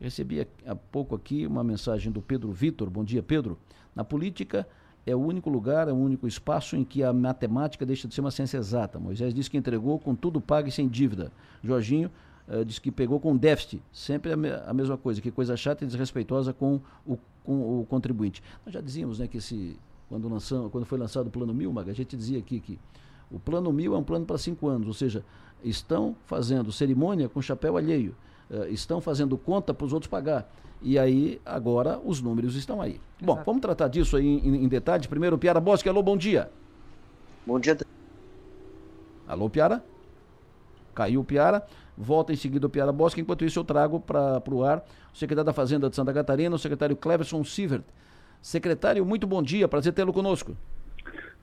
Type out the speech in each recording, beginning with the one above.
Recebi há pouco aqui uma mensagem do Pedro Vitor. Bom dia, Pedro. Na política é o único lugar, é o único espaço em que a matemática deixa de ser uma ciência exata. Moisés disse que entregou com tudo pago e sem dívida. Jorginho uh, disse que pegou com déficit. Sempre a, me a, mesma coisa, que coisa chata e desrespeitosa com o, com o contribuinte. Nós já dizíamos né, que esse, quando, lançamos, quando foi lançado o Plano Mil, a gente dizia aqui que o Plano Mil é um plano para cinco anos, ou seja, estão fazendo cerimônia com chapéu alheio, uh, estão fazendo conta para os outros pagar. E aí, agora, os números estão aí. Exato. Bom, vamos tratar disso aí em, em detalhe. Primeiro, Piara Bosque. Alô, bom dia. Bom dia. Alô, Piara? Caiu o Piara. Volta em seguida o Piara Bosque. Enquanto isso, eu trago para o ar o secretário da Fazenda de Santa Catarina, o secretário Cleverson Sievert. Secretário, muito bom dia. Prazer tê-lo conosco.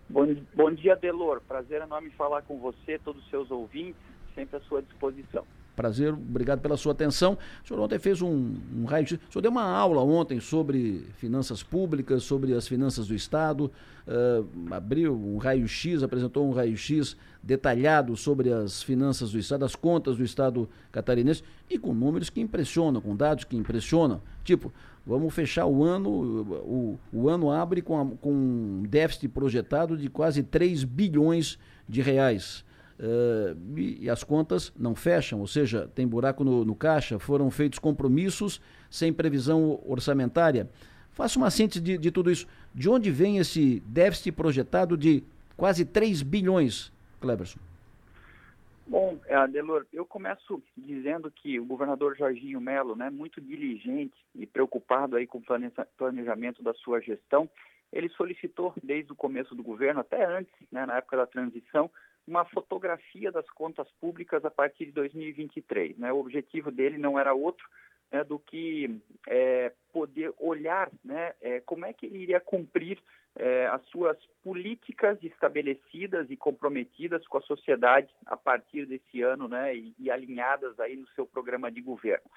Bom, bom dia, Delor. Prazer enorme falar com você, todos os seus ouvintes, sempre à sua disposição. Prazer, obrigado pela sua atenção. O senhor ontem fez um, um raio O senhor deu uma aula ontem sobre finanças públicas, sobre as finanças do Estado, uh, abriu um raio-x, apresentou um raio-x detalhado sobre as finanças do Estado, as contas do Estado catarinense, e com números que impressionam, com dados que impressionam. Tipo, vamos fechar o ano, o, o ano abre com, a, com um déficit projetado de quase 3 bilhões de reais. Uh, e, as contas não fecham, ou seja, tem buraco no, no, caixa, foram feitos compromissos sem previsão orçamentária. Faça uma síntese de, de, tudo isso. De onde vem esse déficit projetado de quase 3 bilhões, Cleberson? Bom, Adelor, eu começo dizendo que o governador Jorginho Melo, né, muito diligente e preocupado aí com o planejamento da sua gestão, ele solicitou desde o começo do governo, até antes, né, na época da transição, uma fotografia das contas públicas a partir de 2023. Né? O objetivo dele não era outro né, do que é, poder olhar né, é, como é que ele iria cumprir é, as suas políticas estabelecidas e comprometidas com a sociedade a partir desse ano né, e, e alinhadas aí no seu programa de governo.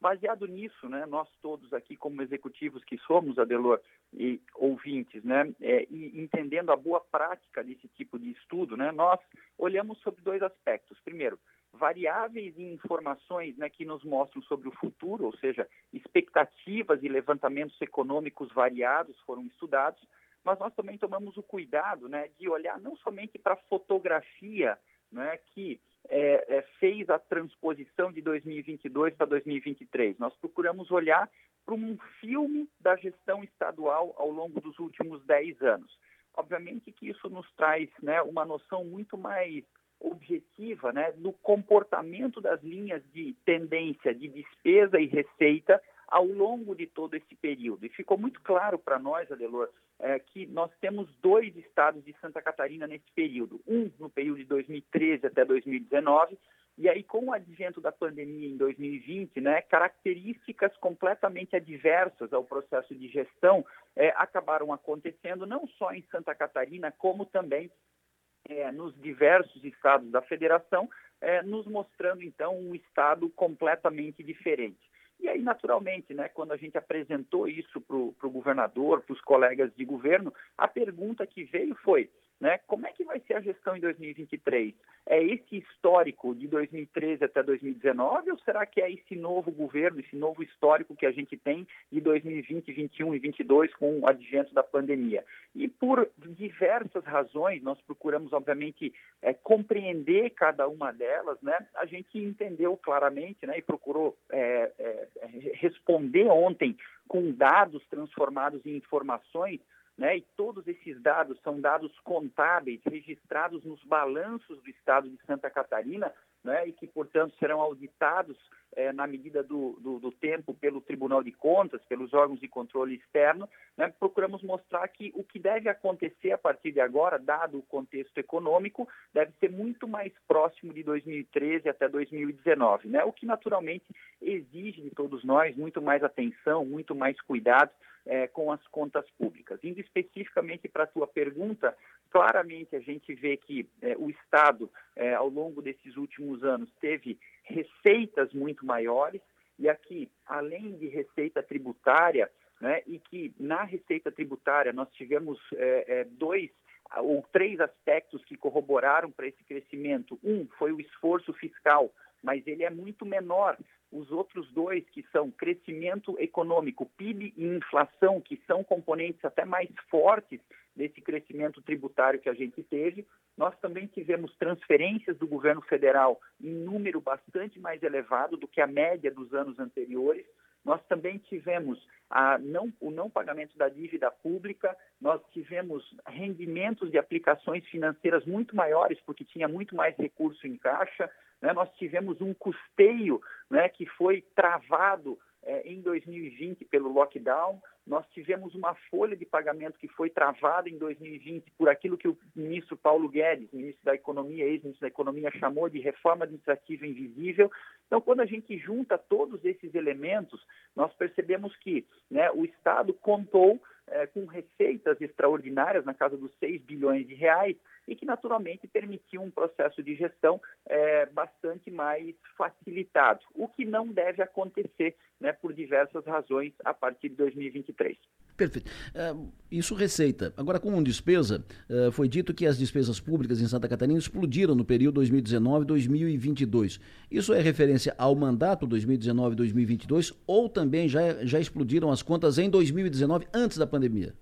Baseado nisso, né, nós todos aqui, como executivos que somos, Adelor, e ouvintes, né, é, e entendendo a boa prática desse tipo de estudo, né, nós olhamos sobre dois aspectos. Primeiro, variáveis e informações né, que nos mostram sobre o futuro, ou seja, expectativas e levantamentos econômicos variados foram estudados, mas nós também tomamos o cuidado né, de olhar não somente para a fotografia né, que é, é, fez a transposição de 2022 para 2023. Nós procuramos olhar para um filme da gestão estadual ao longo dos últimos 10 anos. Obviamente que isso nos traz né, uma noção muito mais objetiva né, do comportamento das linhas de tendência de despesa e receita ao longo de todo esse período. E ficou muito claro para nós, Adelor, é, que nós temos dois estados de Santa Catarina nesse período. Um no período de 2013 até 2019, e aí com o advento da pandemia em 2020, né, características completamente adversas ao processo de gestão é, acabaram acontecendo não só em Santa Catarina, como também é, nos diversos estados da federação, é, nos mostrando então um estado completamente diferente. E aí, naturalmente, né, quando a gente apresentou isso para o governador, para os colegas de governo, a pergunta que veio foi: né? Como é que vai ser a gestão em 2023? É esse histórico de 2013 até 2019 ou será que é esse novo governo, esse novo histórico que a gente tem de 2020, 21 e 22 com o advento da pandemia? E por diversas razões, nós procuramos, obviamente, é, compreender cada uma delas, né? A gente entendeu claramente né, e procurou é, é, responder ontem com dados transformados em informações né? E todos esses dados são dados contábeis registrados nos balanços do Estado de Santa Catarina, né? E que, portanto, serão auditados é, na medida do, do, do, tempo pelo Tribunal de Contas, pelos órgãos de controle externo. Né? Procuramos mostrar que o que deve acontecer a partir de agora, dado o contexto econômico, deve ser muito mais próximo de 2013 até 2019, né? O que naturalmente exige de todos nós muito mais atenção, muito mais cuidado é, com as contas públicas. Indo especificamente para a tua pergunta, claramente a gente vê que é, o Estado, é, ao longo desses últimos anos, teve receitas muito maiores, e aqui, além de receita tributária, né, e que na receita tributária nós tivemos é, é dois ou três aspectos que corroboraram para esse crescimento. Um foi o esforço fiscal mas ele é muito menor. Os outros dois, que são crescimento econômico, PIB e inflação, que são componentes até mais fortes desse crescimento tributário que a gente teve, nós também tivemos transferências do governo federal em número bastante mais elevado do que a média dos anos anteriores. Nós também tivemos não, o não pagamento da dívida pública, nós tivemos rendimentos de aplicações financeiras muito maiores, porque tinha muito mais recurso em caixa, né? nós tivemos um custeio né, que foi travado é, em 2020 pelo lockdown, nós tivemos uma folha de pagamento que foi travada em 2020 por aquilo que o ministro Paulo Guedes, ministro da Economia, ex-ministro da Economia, chamou de reforma administrativa invisível. Então, quando a gente junta todos esses elementos, nós percebemos que né, o Estado contou é, com receitas extraordinárias na casa dos 6 bilhões de reais e que naturalmente permitiu um processo de gestão é, bastante mais facilitado, o que não deve acontecer né, por diversas razões a partir de 2023. Perfeito. Uh, isso receita. Agora, com despesa, uh, foi dito que as despesas públicas em Santa Catarina explodiram no período 2019-2022. Isso é referência ao mandato 2019-2022 ou também já, já explodiram as contas em 2019, antes da pandemia?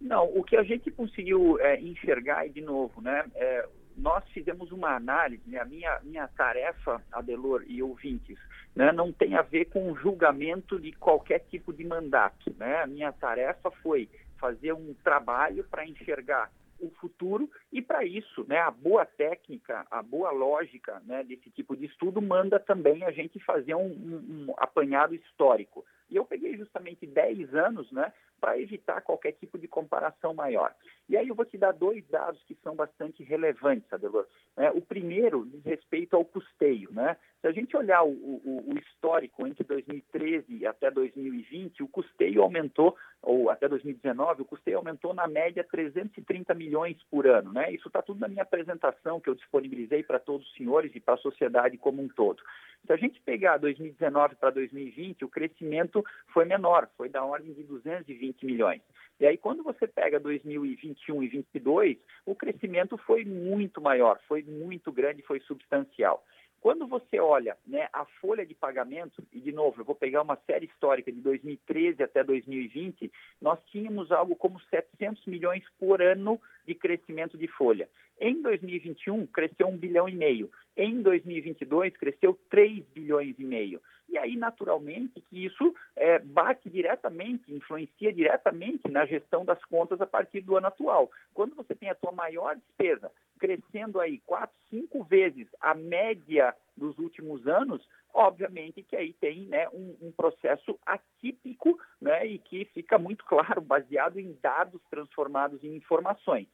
Não, o que a gente conseguiu é, enxergar, e de novo, né, é, nós fizemos uma análise, né, a minha, minha tarefa, Adelor e ouvintes, né, não tem a ver com julgamento de qualquer tipo de mandato. Né? A minha tarefa foi fazer um trabalho para enxergar o futuro e para isso, né, a boa técnica, a boa lógica né, desse tipo de estudo manda também a gente fazer um, um, um apanhado histórico. E eu peguei justamente 10 anos né, para evitar qualquer tipo de comparação maior. E aí eu vou te dar dois dados que são bastante relevantes, Adelor. É, o primeiro diz respeito ao custeio. Né? Se a gente olhar o, o, o, histórico entre 2013 até 2020, o custeio aumentou, ou até 2019, o custeio aumentou na média 330 milhões por ano. Né? Isso está tudo na minha apresentação que eu disponibilizei para todos os senhores e para a sociedade como um todo. Se a gente pegar 2019 para 2020, o crescimento foi menor, foi da ordem de 220 milhões. E aí, quando você pega 2021 e 2022, o crescimento foi muito maior, foi muito grande, foi substancial. Quando você olha né, a folha de pagamento, e de novo, eu vou pegar uma série histórica de 2013 até 2020, nós tínhamos algo como 700 milhões por ano de crescimento de folha. Em 2021, cresceu 1 bilhão e meio. Em 2022, cresceu 3 bilhões e meio. E aí, naturalmente, que isso é, bate diretamente, influencia diretamente na gestão das contas a partir do ano atual. Quando você tem a sua maior despesa crescendo aí quatro, cinco vezes a média dos últimos anos, obviamente que aí tem né, um, um, processo atípico né, e que fica muito claro, baseado em dados transformados em informações.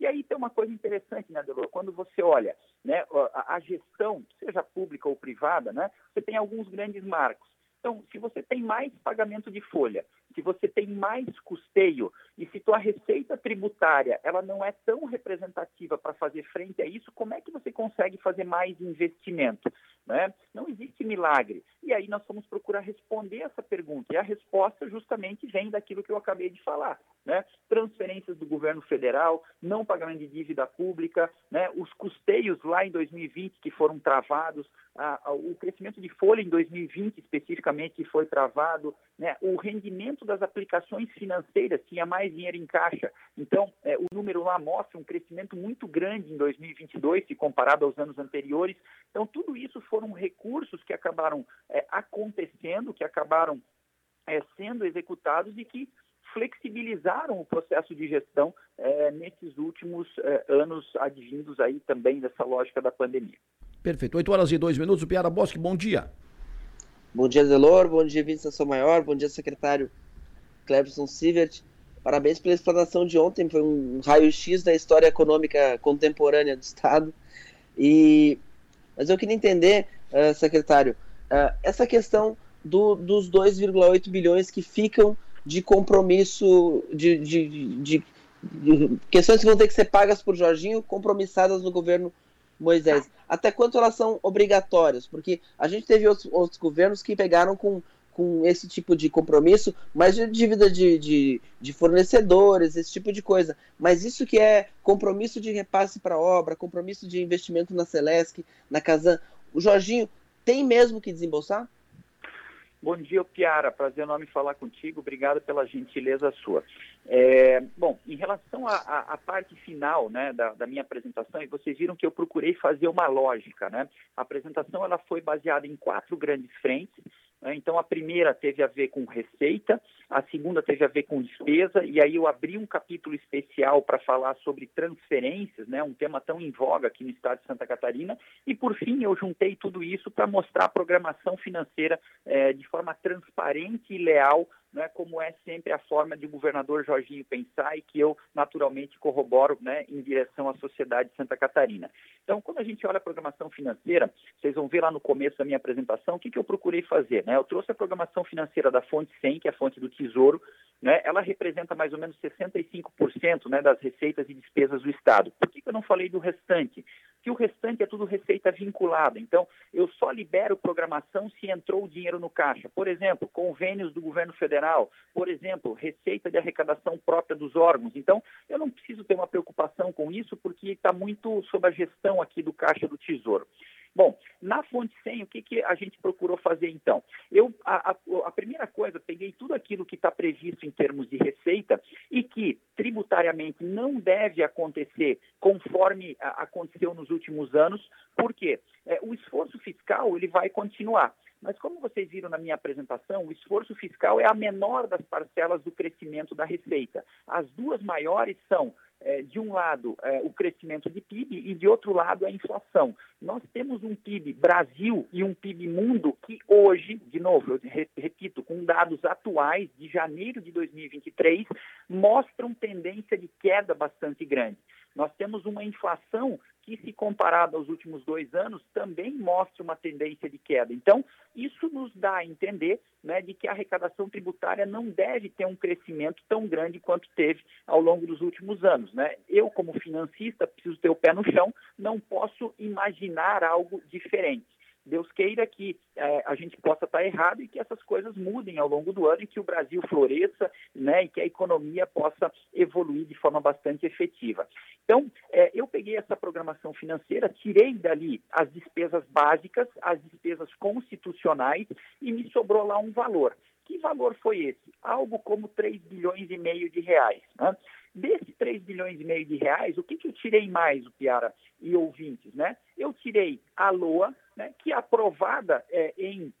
E aí tem uma coisa interessante, né, Delor? Quando você olha né, a, gestão, seja pública ou privada, né, você tem alguns grandes marcos. Então, se você tem mais pagamento de folha, se você tem mais custeio e se tua receita tributária ela não é tão representativa para fazer frente a isso, como é que você consegue fazer mais investimento? Né? Não existe milagre. E aí nós vamos procurar responder essa pergunta. E a resposta justamente vem daquilo que eu acabei de falar. Né? Transferências do governo federal, não pagamento de dívida pública, né? os custeios lá em 2020 que foram travados, a, a, o crescimento de folha em 2020 especificamente que foi travado, né? o rendimento das aplicações financeiras tinha mais dinheiro em caixa. Então, é, o número lá mostra um crescimento muito grande em 2022 se comparado aos anos anteriores. Então, tudo isso foram recursos que acabaram é, acontecendo, que acabaram é, sendo executados e que flexibilizaram o processo de gestão é, nesses últimos é, anos advindos aí também dessa lógica da pandemia. Perfeito. 8 horas e 2 minutos. O Piara Bosque, bom dia. Bom dia, Delor. Bom dia, Vincent Maior. Bom dia, secretário Clebson Sivert. Parabéns pela explanação de ontem. Foi um raio-x da história econômica contemporânea do Estado. E... Mas eu queria entender, uh, secretário, uh, essa questão do, dos 2,8 bilhões que ficam de compromisso, de, de, de, de, questões que vão ter que ser pagas por Jorginho, compromissadas no governo Moisés. Até quanto elas são obrigatórias? Porque a gente teve outros, outros governos que pegaram com, com esse tipo de compromisso, mas de dívida de, de, de fornecedores, esse tipo de coisa. Mas isso que é compromisso de repasse para obra, compromisso de investimento na Celesc, na Casan. O Jorginho tem mesmo que desembolsar? Bom dia, Piara. Prazer enorme falar contigo. Obrigado pela gentileza sua. É, bom, em relação à parte final né, da, da, minha apresentação, e vocês viram que eu procurei fazer uma lógica. Né? A apresentação ela foi baseada em quatro grandes frentes. Né? Então, a primeira teve a ver com receita, a segunda teve a ver com despesa, e aí eu abri um capítulo especial para falar sobre transferências, né? um tema tão em voga aqui no estado de Santa Catarina, e por fim eu juntei tudo isso para mostrar a programação financeira é, de forma transparente e leal né, como é sempre a forma de o governador Jorginho pensar e que eu naturalmente corroboro né, em direção à sociedade de Santa Catarina. Então, quando a gente olha a programação financeira, vocês vão ver lá no começo da minha apresentação o que, que eu procurei fazer. Né? Eu trouxe a programação financeira da fonte 100, que é a fonte do Tesouro, né? ela representa mais ou menos 65% né, das receitas e despesas do Estado. Por que, que eu não falei do restante? que o restante é tudo receita vinculada. Então, eu só libero programação se entrou o dinheiro no caixa. Por exemplo, convênios do governo federal, por exemplo, receita de arrecadação própria dos órgãos. Então, eu não preciso ter uma preocupação com isso, porque está muito sob a gestão aqui do Caixa do Tesouro. Bom, na fonte 100, o que, que a gente procurou fazer então? Eu, a, a, a primeira coisa, peguei tudo aquilo que está previsto em termos de receita e que tributariamente não deve acontecer conforme a, aconteceu nos últimos anos, porque é, o esforço fiscal ele vai continuar. Mas como vocês viram na minha apresentação, o esforço fiscal é a menor das parcelas do crescimento da receita. As duas maiores são é, de um lado, é, o crescimento de PIB e, de outro lado, a inflação. Nós temos um PIB Brasil e um PIB mundo que hoje, de novo, eu repito, com dados atuais de janeiro de 2023, mostram tendência de queda bastante grande. Nós temos uma inflação que, se comparada aos últimos dois anos, também mostra uma tendência de queda. Então, isso nos dá a entender né, de que a arrecadação tributária não deve ter um crescimento tão grande quanto teve ao longo dos últimos anos. Né? Eu, como financista, preciso ter o pé no chão, não posso imaginar algo diferente. Deus queira que é, a gente possa estar errado e que essas coisas mudem ao longo do ano e que o Brasil floresça né, e que a economia possa evoluir de forma bastante efetiva. Então, é, eu peguei essa programação financeira, tirei dali as despesas básicas, as despesas constitucionais e me sobrou lá um valor. Que valor foi esse? Algo como 3 bilhões e meio de reais. Né? Desses 3 bilhões e meio de reais, o que, que eu tirei mais, o Piara e ouvintes? Né? Eu tirei a LOA, né, que é aprovada é, em,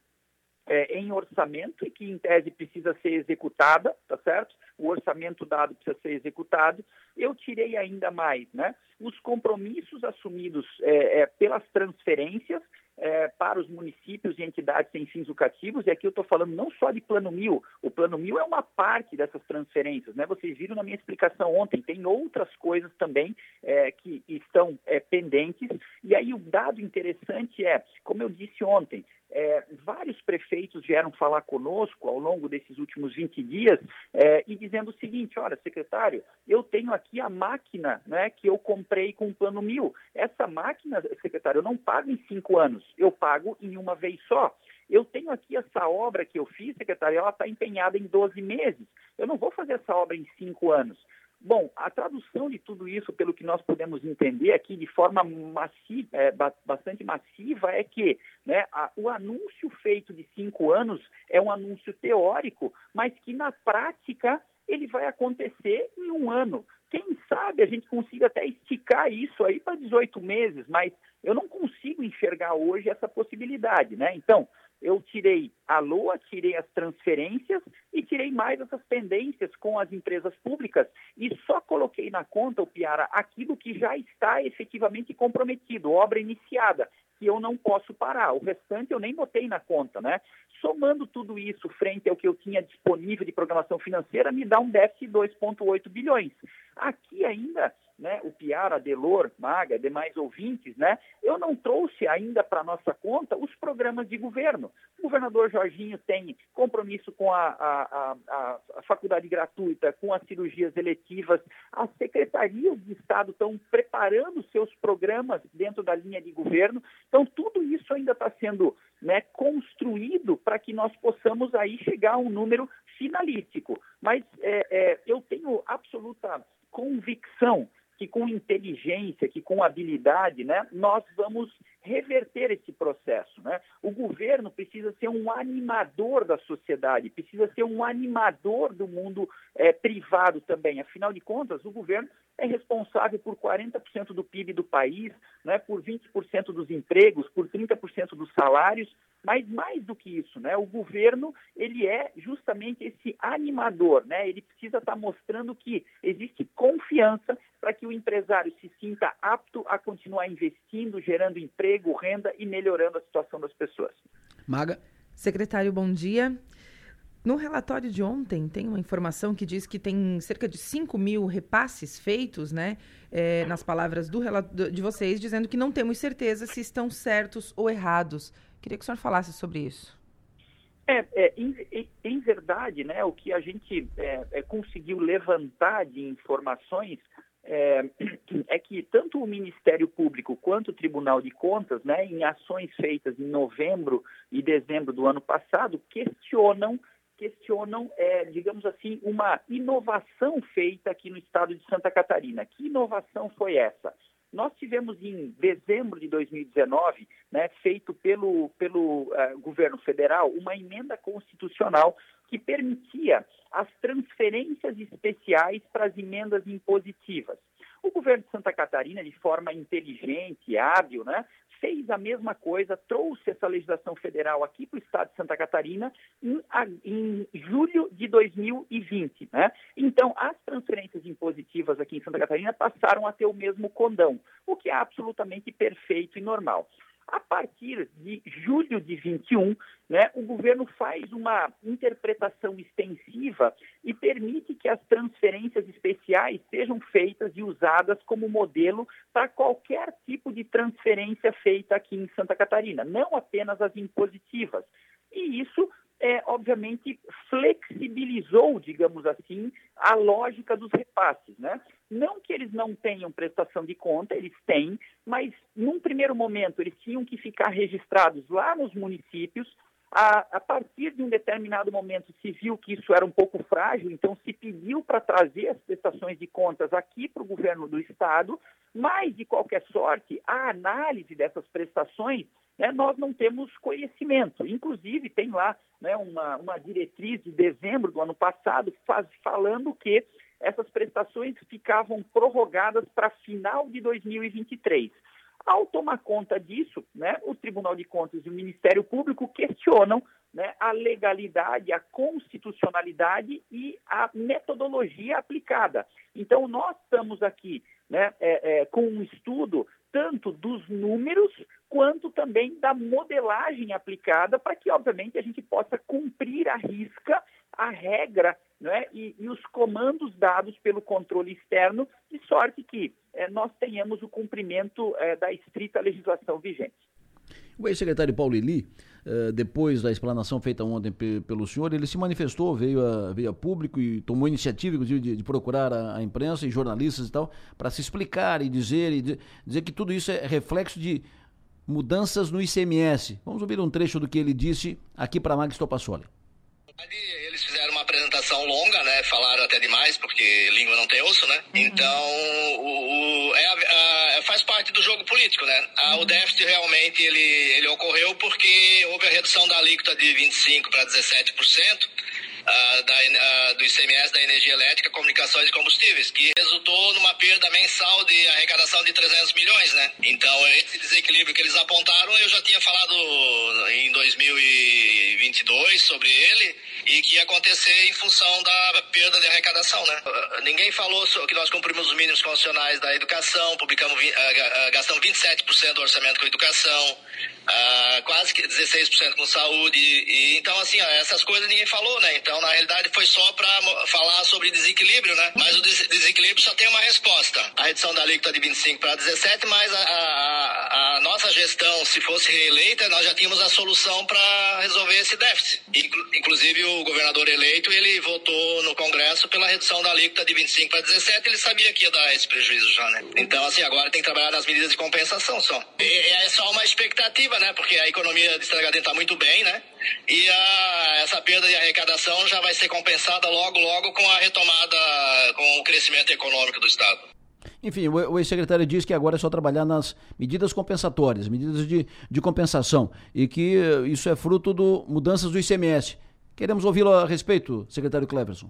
é, em orçamento e que, em tese, precisa ser executada, tá certo? O orçamento dado precisa ser executado. Eu tirei ainda mais, né? Os compromissos assumidos é, é pelas transferências é, para os municípios e entidades sem fins lucrativos, e aqui eu estou falando não só de Plano Mil, o Plano Mil é uma parte dessas transferências, né? Vocês viram na minha explicação ontem, tem outras coisas também é, que estão é, pendentes, e aí o dado interessante é, como eu disse ontem, é, vários prefeitos vieram falar conosco ao longo desses últimos 20 dias é, e dizendo o seguinte: olha, secretário, eu tenho aqui a máquina né, que eu comprei com o plano mil. Essa máquina, secretário, eu não pago em cinco anos, eu pago em uma vez só. Eu tenho aqui essa obra que eu fiz, secretário, ela está empenhada em 12 meses. Eu não vou fazer essa obra em cinco anos. Bom, a tradução de tudo isso, pelo que nós podemos entender aqui de forma massiva, é, bastante massiva, é que né, a, o anúncio feito de cinco anos é um anúncio teórico, mas que na prática ele vai acontecer em um ano. Quem sabe a gente consiga até esticar isso aí para 18 meses, mas eu não consigo enxergar hoje essa possibilidade, né? Então, eu tirei a LOA, tirei as transferências e tirei mais essas pendências com as empresas públicas e só coloquei na conta, o Piara, aquilo que já está efetivamente comprometido, obra iniciada, que eu não posso parar. O restante eu nem botei na conta, né? Somando tudo isso frente ao que eu tinha disponível de programação financeira, me dá um déficit de 2,8 bilhões. Aqui ainda né, o Piara, Delor, Maga, demais ouvintes, né, eu não trouxe ainda para nossa conta os programas de governo. O governador Jorginho tem compromisso com a, a, a, a faculdade gratuita, com as cirurgias eletivas, as secretarias de Estado estão preparando seus programas dentro da linha de governo. Então, tudo isso ainda está sendo né, construído para que nós possamos aí chegar a um número finalístico. Mas é, é, eu tenho absoluta convicção que com inteligência, que com habilidade, né, nós vamos reverter esse processo. Né? O governo precisa ser um animador da sociedade, precisa ser um animador do mundo é, privado também. Afinal de contas, o governo é responsável por 40% do PIB do país, né, por 20% dos empregos, por 30% dos salários, mas mais do que isso, né, o governo ele é justamente esse animador, né, ele precisa estar mostrando que existe confiança para que o empresário se sinta apto a continuar investindo, gerando emprego, renda e melhorando a situação das pessoas. Maga. Secretário, bom dia. No relatório de ontem, tem uma informação que diz que tem cerca de 5 mil repasses feitos, né? É, nas palavras do, de vocês, dizendo que não temos certeza se estão certos ou errados. Queria que o senhor falasse sobre isso. É, é em, em, verdade, né, o que a gente é, é conseguiu levantar de informações é, é, que tanto o Ministério Público quanto o Tribunal de Contas, né, em ações feitas em novembro e dezembro do ano passado, questionam questionam, é, digamos assim, uma inovação feita aqui no estado de Santa Catarina. Que inovação foi essa? Nós tivemos em dezembro de 2019, né, feito pelo, pelo uh, governo federal, uma emenda constitucional que permitia as transferências especiais para as emendas impositivas. O governo de Santa Catarina, de forma inteligente, hábil, né, fez a mesma coisa, trouxe essa legislação federal aqui para o estado de Santa Catarina em, em, julho de 2020. Né? Então, as transferências impositivas aqui em Santa Catarina passaram a ter o mesmo condão, o que é absolutamente perfeito e normal. A partir de julho de 21, né, o governo faz uma interpretação extensiva e permite que as transferências especiais sejam feitas e usadas como modelo para qualquer tipo de transferência feita aqui em Santa Catarina, não apenas as impositivas. E isso é, obviamente, flexibilizou, digamos assim, a lógica dos repasses. Né? Não que eles não tenham prestação de conta, eles têm, mas num primeiro momento eles tinham que ficar registrados lá nos municípios. A, a partir de um determinado momento se viu que isso era um pouco frágil, então se pediu para trazer as prestações de contas aqui para o governo do estado, mas de qualquer sorte, a análise dessas prestações né, nós não temos conhecimento. Inclusive, tem lá né, uma, uma diretriz de dezembro do ano passado faz, falando que essas prestações ficavam prorrogadas para final de 2023. Ao tomar conta disso, né, o Tribunal de Contas e o Ministério Público questionam né, a legalidade, a constitucionalidade e a metodologia aplicada. Então, nós estamos aqui né, é, é, com um estudo tanto dos números quanto também da modelagem aplicada para que, obviamente, a gente possa cumprir a risca a regra né, e, e, os comandos dados pelo controle externo, de sorte que é, nós tenhamos o cumprimento é, da estrita legislação vigente. O ex-secretário Paulo Eli, eh, depois da explanação feita ontem pelo senhor, ele se manifestou, veio a, veio a público e tomou iniciativa, inclusive, de, de procurar a, a, imprensa e jornalistas e tal, para se explicar e dizer, e de, dizer que tudo isso é reflexo de mudanças no ICMS. Vamos ouvir um trecho do que ele disse aqui para a Mag Stopassoli. Eles fizeram uma apresentação longa, né? Falaram até demais, porque língua não tem osso, né? Então, o, o é a, faz parte do jogo político, né? A, uhum. O déficit realmente ele, ele ocorreu porque houve a redução da alíquota de 25% para 17% uh, da, uh, do ICMS da energia elétrica, comunicações e combustíveis, que resultou numa perda mensal de arrecadação de 300 milhões, né? Então, esse desequilíbrio que eles apontaram, eu já tinha falado em 2022 sobre ele e que ia acontecer em função da perda de arrecadação, né? Uh, ninguém falou que nós cumprimos os mínimos constitucionais da educação, publicamos, gastamos 27% do orçamento com educação, quase que 16% com saúde, e, então, assim, essas coisas ninguém falou, né? Então, na realidade, foi só para falar sobre desequilíbrio, né? Mas o des desequilíbrio só tem uma resposta. A redução da alíquota de 25 para 17, mas a, a, a, nossa gestão, se fosse reeleita, nós já tínhamos a solução para resolver esse déficit. Inclu inclusive, o governador eleito, ele votou no Congresso pela redução da alíquota de 25 para 17, ele sabia que ia dar esse prejuízo já, né? Então, assim, agora tem que trabalhar nas medidas de compensação só. E, é só uma expectativa, né? Porque a economia de Estragadinho está muito bem, né? E a, essa perda de arrecadação já vai ser compensada logo, logo com a retomada, com o crescimento econômico do Estado. Enfim, o, o ex-secretário diz que agora é só trabalhar nas medidas compensatórias, medidas de, de compensação, e que isso é fruto do mudanças do ICMS. Queremos ouvi-lo a respeito, secretário Cleverson.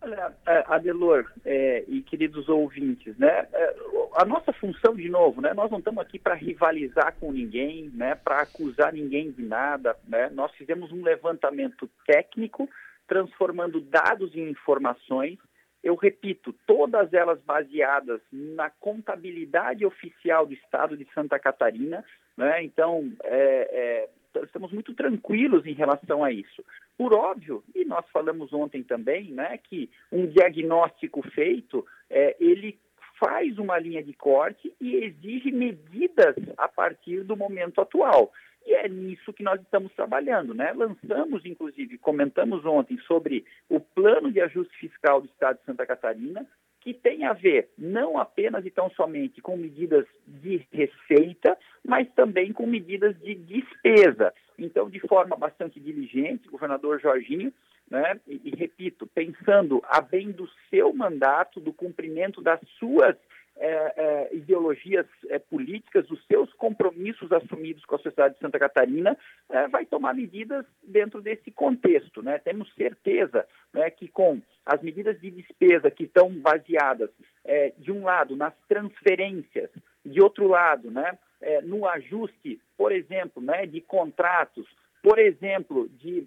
Olha, é, Adelor é, e queridos ouvintes, né, é, a nossa função, de novo, né, nós não estamos aqui para rivalizar com ninguém, né, para acusar ninguém de nada, né, nós fizemos um levantamento técnico, transformando dados em informações, eu repito, todas elas baseadas na contabilidade oficial do Estado de Santa Catarina, né, então, é, é, estamos muito tranquilos em relação a isso. Por óbvio, e nós falamos ontem também, né, que um diagnóstico feito, é, ele faz uma linha de corte e exige medidas a partir do momento atual. E é nisso que nós estamos trabalhando, né? Lançamos, inclusive, comentamos ontem sobre o plano de ajuste fiscal do Estado de Santa Catarina, que tem a ver não apenas e tão somente com medidas de receita, mas também com medidas de despesa. Então, de forma bastante diligente, o governador Jorginho, né, e, e repito, pensando a bem do seu mandato, do cumprimento das suas é, é, ideologias é, políticas, os seus compromissos assumidos com a sociedade de Santa Catarina, é, vai tomar medidas dentro desse contexto. Né? Temos certeza né, que com as medidas de despesa que estão baseadas, é, de um lado, nas transferências, de outro lado, né, é, no ajuste, por exemplo, né, de contratos, por exemplo, de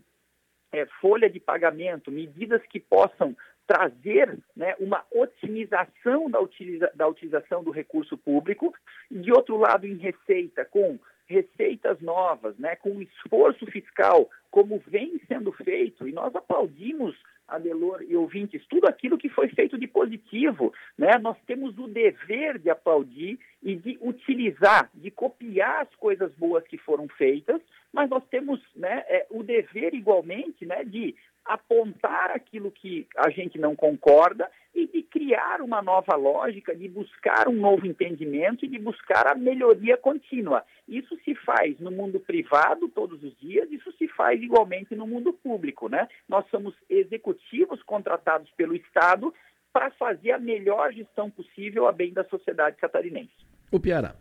folha de pagamento, medidas que possam trazer né, uma otimização da, utiliza da utilização do recurso público, e de outro lado, em receita, com receitas novas, né, com esforço fiscal, como vem sendo feito, e nós aplaudimos, Adelor e ouvintes, tudo aquilo que foi feito de positivo. Né? Nós temos o dever de aplaudir e de utilizar, de copiar as coisas boas que foram feitas, mas nós temos né, é, o dever igualmente né, de apontar aquilo que a gente não concorda e de criar uma nova lógica, de buscar um novo entendimento e de buscar a melhoria contínua. Isso se faz no mundo privado todos os dias, isso se faz igualmente no mundo público, né? Nós somos executivos contratados pelo Estado para fazer a melhor gestão possível a bem da sociedade catarinense. O Piara.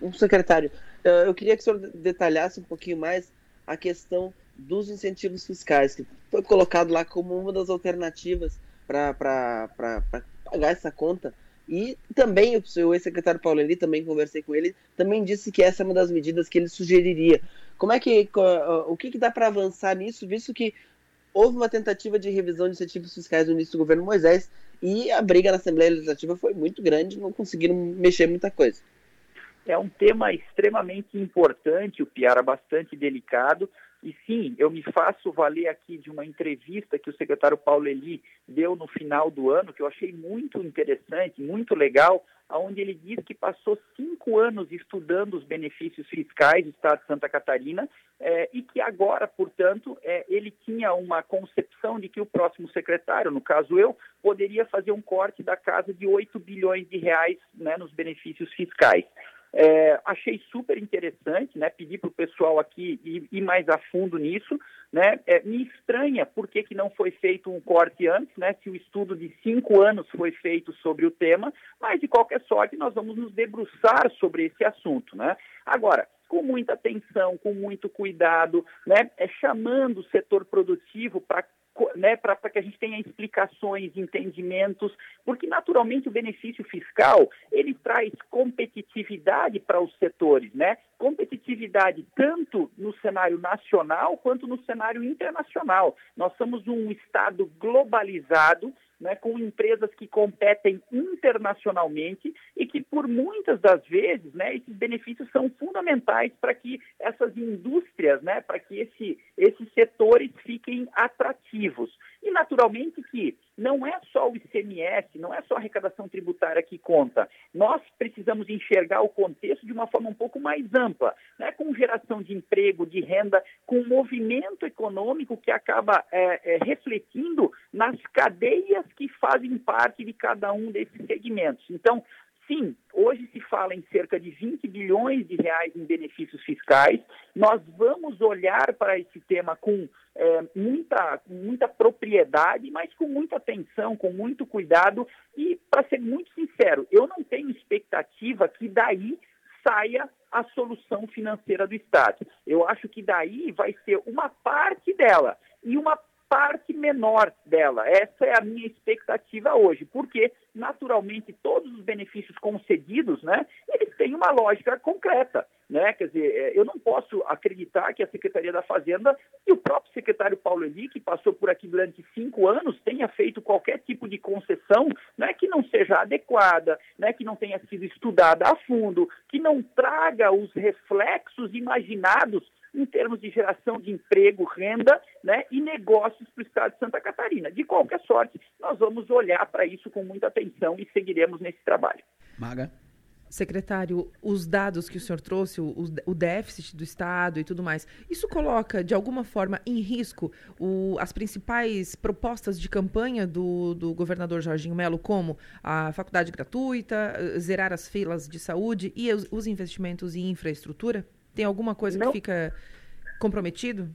O secretário, eh, eu queria que o senhor detalhasse um pouquinho mais a questão dos incentivos fiscais, que foi colocado lá como uma das alternativas para pagar essa conta. E também o ex-secretário Paulo Eli, também conversei com ele, também disse que essa é uma das medidas que ele sugeriria. Como é que o que, que dá para avançar nisso, visto que houve uma tentativa de revisão de incentivos fiscais no início do governo Moisés e a briga na Assembleia Legislativa foi muito grande, não conseguiram mexer muita coisa. É um tema extremamente importante, o Piara, bastante delicado, e sim, eu me faço valer aqui de uma entrevista que o secretário Paulo Eli deu no final do ano, que eu achei muito interessante, muito legal, onde ele diz que passou cinco anos estudando os benefícios fiscais do Estado de Santa Catarina é, e que agora, portanto, é, ele tinha uma concepção de que o próximo secretário, no caso eu, poderia fazer um corte da casa de 8 bilhões de reais né, nos benefícios fiscais. É, achei super interessante, né? Pedi para o pessoal aqui ir, ir, mais a fundo nisso, né? É, me estranha por que, que não foi feito um corte antes, né? Se o estudo de cinco anos foi feito sobre o tema, mas de qualquer sorte nós vamos nos debruçar sobre esse assunto, né? Agora, com muita atenção, com muito cuidado, né? É chamando o setor produtivo para né, para que a gente tenha explicações, entendimentos, porque naturalmente o benefício fiscal ele traz competitividade para os setores, né? Competitividade tanto no cenário nacional quanto no cenário internacional. Nós somos um estado globalizado né, com empresas que competem internacionalmente e que, por muitas das vezes, né, esses benefícios são fundamentais para que essas indústrias, né, para que esse, esses setores fiquem atrativos. E, naturalmente, que não é só o ICMS, não é só a arrecadação tributária que conta. Nós precisamos enxergar o contexto de uma forma um pouco mais ampla, né? com geração de emprego, de renda, com movimento econômico que acaba é, é, refletindo nas cadeias que fazem parte de cada um desses segmentos. Então, sim, hoje se fala em cerca de 20 bilhões de reais em benefícios fiscais, Nós vamos olhar para esse tema com é, muita, muita propriedade, mas com muita atenção, com muito cuidado. E, para ser muito sincero, eu não tenho expectativa que daí saia a solução financeira do Estado. Eu acho que daí vai ser uma parte dela e uma parte menor dela. Essa é a minha expectativa hoje, porque naturalmente todos os benefícios concedidos, né, eles têm uma lógica concreta, né? Quer dizer, é, eu não posso acreditar que a Secretaria da Fazenda e o próprio secretário Paulo Eli, que passou por aqui durante cinco anos, tenha feito qualquer tipo de concessão, né, que não seja adequada, né, que não tenha sido estudada a fundo, que não traga os reflexos imaginados em termos de geração de emprego, renda né, e negócios para o estado de Santa Catarina. De qualquer sorte, nós vamos olhar para isso com muita atenção e seguiremos nesse trabalho. Maga. Secretário, os dados que o senhor trouxe, o, o, déficit do Estado e tudo mais, isso coloca, de alguma forma, em risco o, as principais propostas de campanha do, do governador Jorginho Melo, como a faculdade gratuita, zerar as filas de saúde e os, os investimentos em infraestrutura? Tem alguma coisa não. que fica comprometido?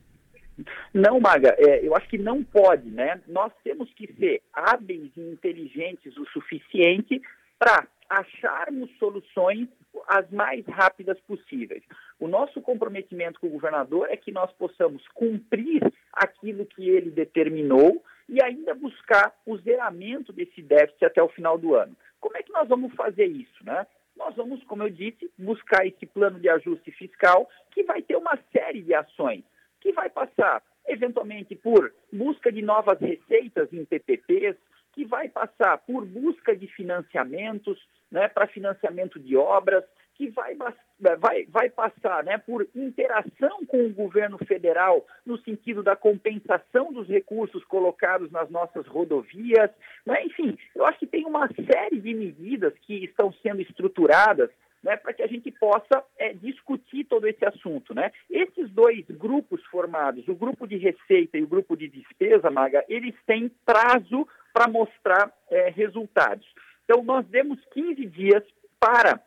Não, Maga, é, eu acho que não pode, né? Nós temos que ser hábeis e inteligentes o suficiente para acharmos soluções as mais rápidas possíveis. O nosso comprometimento com o governador é que nós possamos cumprir aquilo que ele determinou e ainda buscar o zeramento desse déficit até o final do ano. Como é que nós vamos fazer isso, né? nós vamos, como eu disse, buscar esse plano de ajuste fiscal que vai ter uma série de ações, que vai passar, eventualmente, por busca de novas receitas em PPPs, que vai passar por busca de financiamentos né, para financiamento de obras, que vai, vai, vai passar né, por interação com o governo federal no sentido da compensação dos recursos colocados nas nossas rodovias. Né? Enfim, eu acho que tem uma série de medidas que estão sendo estruturadas né, para que a gente possa é, discutir todo esse assunto. Né? Esses dois grupos formados, o grupo de receita e o grupo de despesa, Maga, eles têm prazo para mostrar é, resultados. Então, nós demos 15 dias para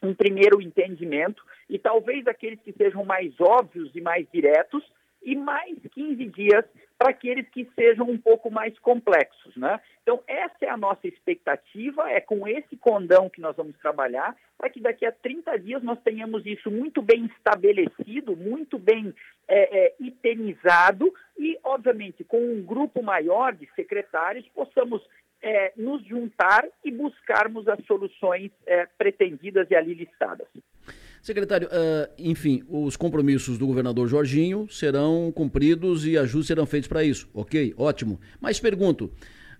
um primeiro entendimento e talvez aqueles que sejam mais óbvios e mais diretos e mais 15 dias para aqueles que sejam um pouco mais complexos, né? Então, essa é a nossa expectativa, é com esse condão que nós vamos trabalhar, para que daqui a 30 dias nós tenhamos isso muito bem estabelecido, muito bem é, é, itemizado e, obviamente, com um grupo maior de secretários, possamos é, nos juntar e buscarmos as soluções é, pretendidas e ali listadas. Secretário, uh, enfim, os compromissos do governador Jorginho serão cumpridos e ajustes serão feitos para isso. Ok, ótimo. Mas pergunto,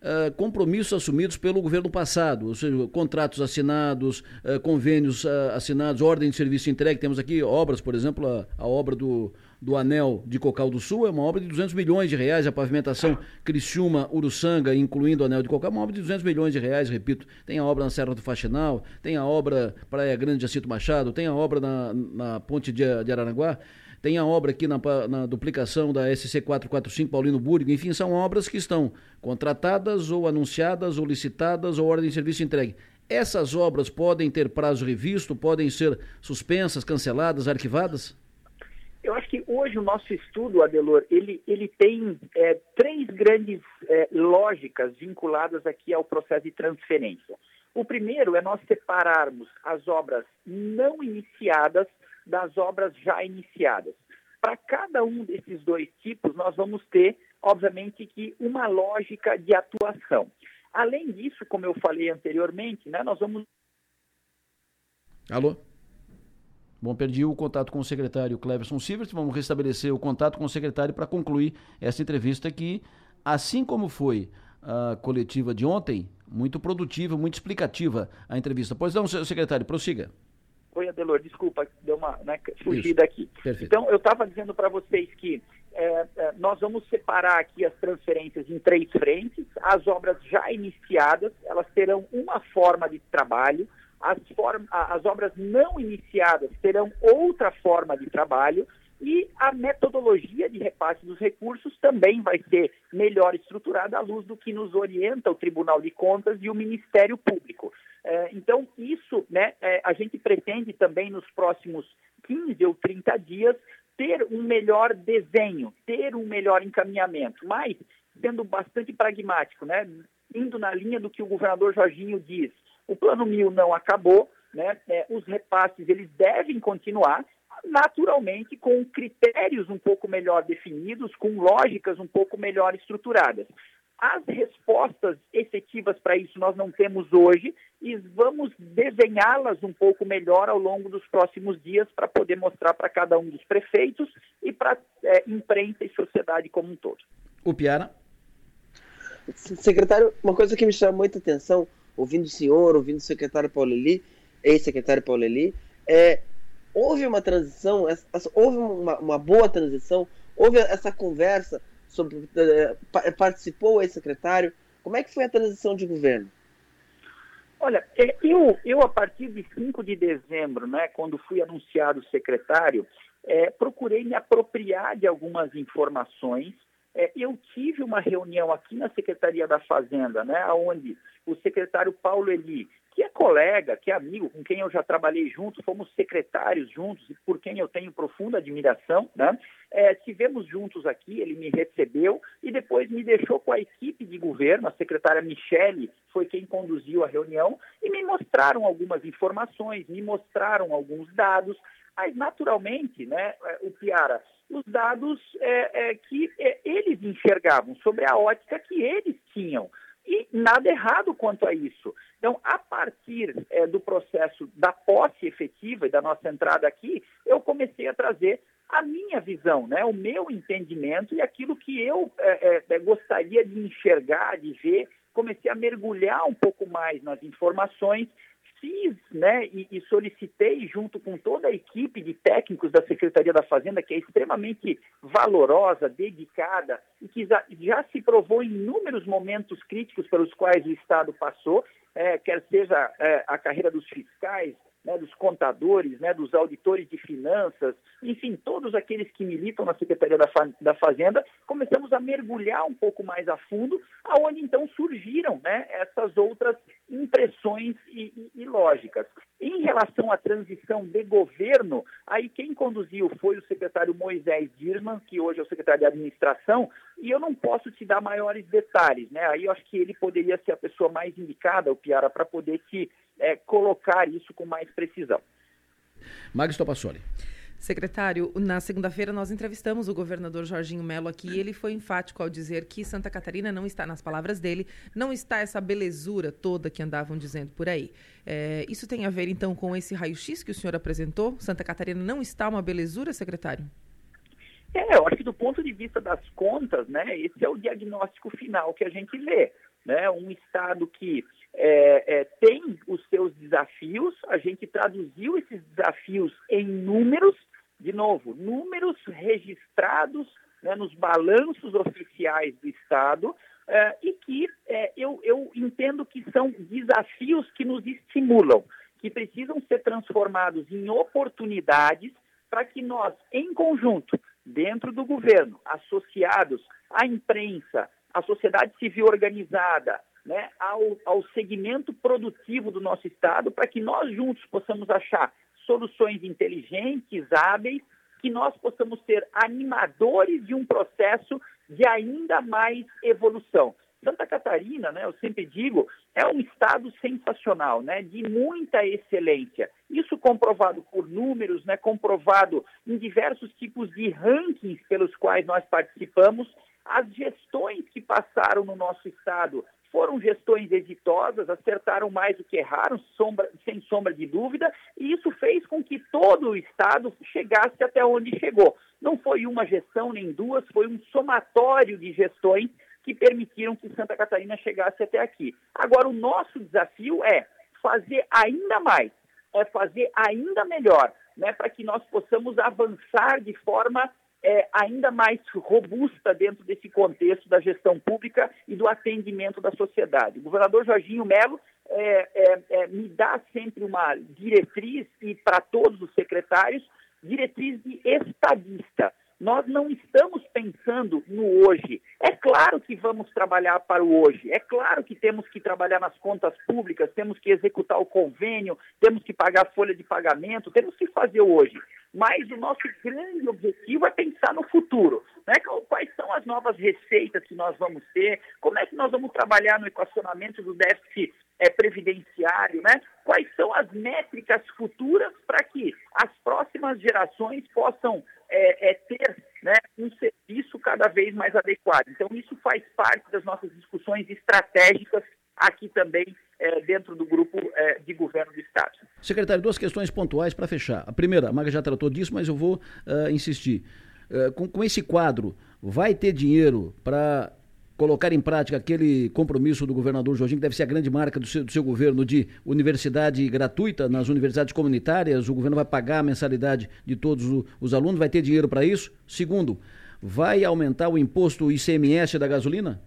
Uh, compromissos assumidos pelo governo passado, ou seja, contratos assinados, uh, convênios assinados, ordem de serviço entregue. Temos aqui obras, por exemplo, a, a obra do, do Anel de Cocal do Sul é uma obra de 200 milhões de reais, a pavimentação Criciúma, Uruçanga, incluindo o Anel de Cocal, é uma obra de 200 milhões de reais, repito. Tem a obra na Serra do Faxinal, tem a obra Praia Grande de Jacinto Machado, tem a obra na, na Ponte de, de Araranguá, tem a obra aqui na, na, duplicação da SC 445 Paulino Búrigo, enfim, são obras que estão contratadas ou anunciadas ou licitadas ou ordem de serviço entregue. Essas obras podem ter prazo revisto, podem ser suspensas, canceladas, arquivadas? Eu acho que hoje o nosso estudo, Adelor, ele, ele tem é, três grandes é, lógicas vinculadas aqui ao processo de transferência. O primeiro é nós separarmos as obras não iniciadas das obras já iniciadas. Para cada um desses dois tipos, nós vamos ter, obviamente, que uma lógica de atuação. Além disso, como eu falei anteriormente, né, nós vamos. Alô? Bom, perdi o contato com o secretário Cleverson Silvers. Vamos restabelecer o contato com o secretário para concluir essa entrevista que, assim como foi a coletiva de ontem, muito produtiva, muito explicativa a entrevista. Pois não, secretário, prossiga. Oi, Adelor, desculpa, deu uma né, fugida aqui. Perfeito. Então, eu estava dizendo para vocês que é, é, nós vamos separar aqui as transferências em três frentes. As obras já iniciadas, elas terão uma forma de trabalho as, as obras não iniciadas terão outra forma de trabalho e a metodologia de repasse dos recursos também vai ser melhor estruturada à luz do que nos orienta o Tribunal de Contas e o Ministério Público. É, então, isso né, é, a gente pretende também nos próximos 15 ou 30 dias ter um melhor desenho, ter um melhor encaminhamento, mas sendo bastante pragmático, né? indo na linha do que o governador Jorginho diz. O plano mil não acabou, né? É, os repasses eles devem continuar, naturalmente com critérios um pouco melhor definidos, com lógicas um pouco melhor estruturadas. As respostas efetivas para isso nós não temos hoje e vamos desenhá-las um pouco melhor ao longo dos próximos dias para poder mostrar para cada um dos prefeitos e para é, imprensa e sociedade como um todo. O Piara? Secretário, uma coisa que me chama muita atenção, ouvindo o senhor, ouvindo o secretário Paulo Eli, ex-secretário Paulo Eli, é, houve uma transição, houve uma, uma boa transição, houve essa conversa sobre, eh, participou o ex-secretário, como é que foi a transição de governo? Olha, é, eu, eu a partir de 5 de dezembro, né, quando fui anunciado secretário, é, procurei me apropriar de algumas informações. É, eu tive uma reunião aqui na Secretaria da Fazenda, né, onde o secretário Paulo Eli que é colega, que é amigo, com quem eu já trabalhei juntos, fomos secretários juntos e por quem eu tenho profunda admiração, né? É, tivemos juntos aqui, ele me recebeu e depois me deixou com a equipe de governo, a secretária Michele foi quem conduziu a reunião e me mostraram algumas informações, me mostraram alguns dados, mas naturalmente, né, é, o Piara, os dados é, é, que é, eles enxergavam sobre a ótica que eles tinham. E nada errado quanto a isso. Então, a partir é, do processo da posse efetiva e da nossa entrada aqui, eu comecei a trazer a minha visão, né, o meu entendimento e aquilo que eu é, é, gostaria de enxergar, de ver. Comecei a mergulhar um pouco mais nas informações fiz né, e, e, solicitei, junto com toda a equipe de técnicos da Secretaria da Fazenda, que é extremamente valorosa, dedicada e que já, já se provou em inúmeros momentos críticos pelos quais o Estado passou, é, quer seja é, a carreira dos fiscais, né, dos contadores, né, dos auditores de finanças, enfim, todos aqueles que militam na Secretaria da, da Fazenda, começamos a mergulhar um pouco mais a fundo, aonde então surgiram né, essas outras impressões e, e, e, lógicas. Em relação à transição de governo, aí quem conduziu foi o secretário Moisés Dirman, que hoje é o secretário de administração, e eu não posso te dar maiores detalhes, né? Aí eu acho que ele poderia ser a pessoa mais indicada, o Piara, para poder te é, colocar isso com mais precisão. Magis Topassoli. Secretário, na segunda-feira nós entrevistamos o governador Jorginho Melo aqui e ele foi enfático ao dizer que Santa Catarina não está, nas palavras dele, não está essa belezura toda que andavam dizendo por aí. É, isso tem a ver então com esse raio-x que o senhor apresentou? Santa Catarina não está uma belezura, secretário? É, eu acho que do ponto de vista das contas, né, esse é o diagnóstico final que a gente vê. Né? Um Estado que é, é, tem os seus desafios, a gente traduziu esses desafios em números, de novo, números registrados né, nos balanços oficiais do Estado, é, e que é, eu, eu entendo que são desafios que nos estimulam, que precisam ser transformados em oportunidades para que nós, em conjunto, dentro do governo, associados à imprensa, à sociedade civil organizada, né, ao, ao segmento produtivo do nosso Estado, para que nós juntos possamos achar soluções inteligentes, hábeis, que nós possamos ser animadores de um processo de ainda mais evolução. Santa Catarina, né, eu sempre digo, é um estado sensacional, né, de muita excelência. Isso comprovado por números, né, comprovado em diversos tipos de rankings pelos quais nós participamos. As gestões que passaram no nosso estado foram gestões exitosas, acertaram mais do que erraram, sombra, sem sombra de dúvida, e isso fez com que todo o Estado chegasse até onde chegou. Não foi uma gestão nem duas, foi um somatório de gestões que permitiram que Santa Catarina chegasse até aqui. Agora, o nosso desafio é fazer ainda mais, é fazer ainda melhor, né, para que nós possamos avançar de forma é, ainda mais robusta dentro desse contexto da gestão pública e do atendimento da sociedade. O governador Jorginho Melo é, é, é me dá sempre uma diretriz, e para todos os secretários, diretriz de estadista. Nós não estamos pensando no hoje. É claro que vamos trabalhar para o hoje. É claro que temos que trabalhar nas contas públicas, temos que executar o convênio, temos que pagar a folha de pagamento, temos que fazer o hoje. Mas o nosso grande objetivo é pensar no futuro. Né? Quais são as novas receitas que nós vamos ter? Como é que nós vamos trabalhar no equacionamento do déficit é, previdenciário? Né? Quais são as métricas futuras para que as próximas gerações possam é, é, ter né, um serviço cada vez mais adequado? Então, isso faz parte das nossas discussões estratégicas aqui também é, dentro do grupo é, de governo do Estado. Secretário, duas questões pontuais para fechar. A primeira, a Maga já tratou disso, mas eu vou uh, insistir. Uh, com, com esse quadro, vai ter dinheiro para colocar em prática aquele compromisso do governador Jorginho, que deve ser a grande marca do seu, do seu, governo, de universidade gratuita nas universidades comunitárias, o governo vai pagar a mensalidade de todos os alunos, vai ter dinheiro para isso? Segundo, vai aumentar o imposto ICMS da gasolina?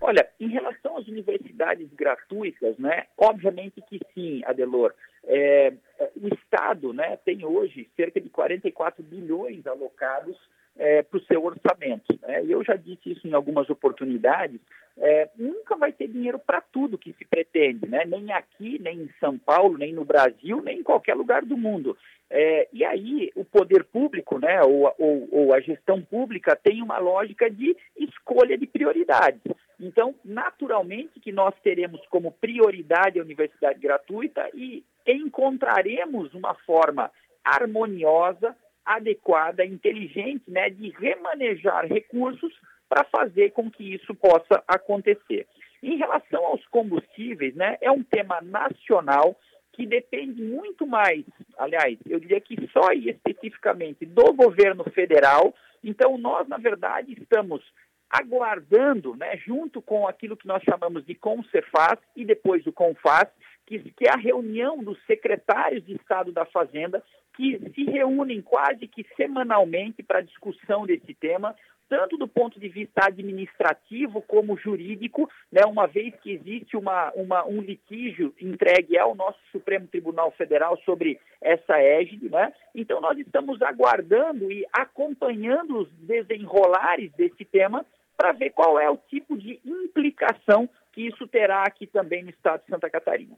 Olha, em relação às universidades gratuitas, né, obviamente que sim, Adelor. É, é o Estado né, tem hoje cerca de 44 bilhões alocados é, para o seu orçamento. Né? Eu já disse isso em algumas oportunidades. É, nunca vai ter dinheiro para tudo que se pretende, né? nem aqui, nem em São Paulo, nem no Brasil, nem em qualquer lugar do mundo. É, e aí o poder público, né, ou, ou, ou, a gestão pública tem uma lógica de escolha de prioridades. Então, naturalmente que nós teremos como prioridade a universidade gratuita e encontraremos uma forma harmoniosa, adequada, inteligente, né, de remanejar recursos para fazer com que isso possa acontecer. Em relação aos combustíveis, né, é um tema nacional que depende muito mais, aliás, eu diria que só e especificamente do governo federal. Então, nós, na verdade, estamos aguardando, né, junto com aquilo que nós chamamos de Concefaz e depois o Confaz, que, que é a reunião dos secretários de Estado da Fazenda, que se reúnem quase que semanalmente para discussão desse tema, tanto do ponto de vista administrativo como jurídico, né, uma vez que existe uma, uma, um litígio entregue ao nosso Supremo Tribunal Federal sobre essa égide. Né? Então, nós estamos aguardando e acompanhando os desenrolares desse tema para ver qual é o tipo de implicação que isso terá aqui também no estado de Santa Catarina.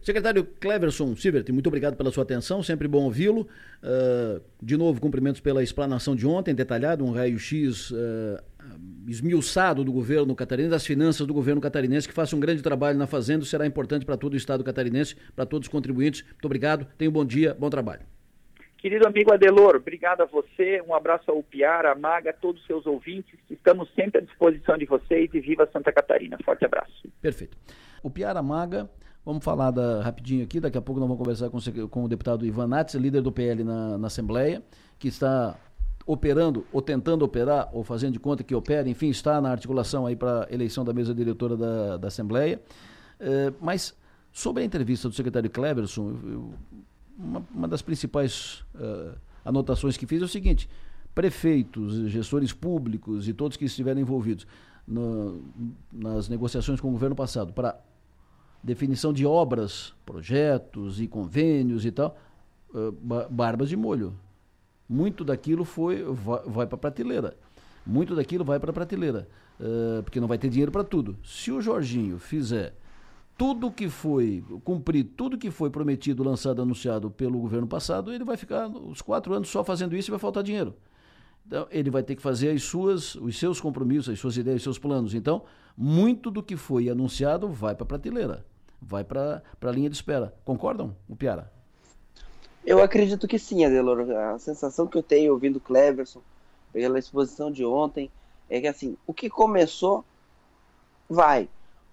Secretário Cleverson Sivert, muito obrigado pela sua atenção, sempre bom ouvi-lo. Uh, de novo, cumprimentos pela explanação de ontem, detalhado, um raio-x uh, esmiuçado do governo catarinense, das finanças do governo catarinense, que faça um grande trabalho na Fazenda, será importante para todo o estado catarinense, para todos os contribuintes. Muito obrigado, tenha um bom dia, bom trabalho. Querido amigo Adelor, obrigado a você, um abraço ao Piara, a Maga, a todos os seus ouvintes. Estamos sempre à disposição de vocês e viva Santa Catarina. Forte abraço. Perfeito. O Piara Maga, vamos falar da, rapidinho aqui, daqui a pouco nós vamos conversar com, com o deputado Ivan Nats, líder do PL na, na Assembleia, que está operando, ou tentando operar, ou fazendo de conta que opera, enfim, está na articulação aí para eleição da mesa diretora da, da Assembleia. É, mas sobre a entrevista do secretário Cleverson, eu, eu uma, uma das principais uh, anotações que fiz é o seguinte: prefeitos, gestores públicos e todos que estiverem envolvidos no, nas negociações com o governo passado para definição de obras, projetos e convênios e tal, uh, barbas de molho. Muito daquilo foi vai, vai para a prateleira. Muito daquilo vai para a prateleira, uh, porque não vai ter dinheiro para tudo. Se o Jorginho fizer tudo que foi, cumprir tudo que foi prometido, lançado, anunciado pelo governo passado, ele vai ficar os quatro anos só fazendo isso e vai faltar dinheiro. Então, ele vai ter que fazer as suas, os seus compromissos, as suas ideias, os seus planos. Então, muito do que foi anunciado vai para a prateleira, vai para a linha de espera. Concordam, o Piara? Eu acredito que sim, Adelor. A sensação que eu tenho ouvindo Cleverson, pela exposição de ontem, é que assim, o que começou, vai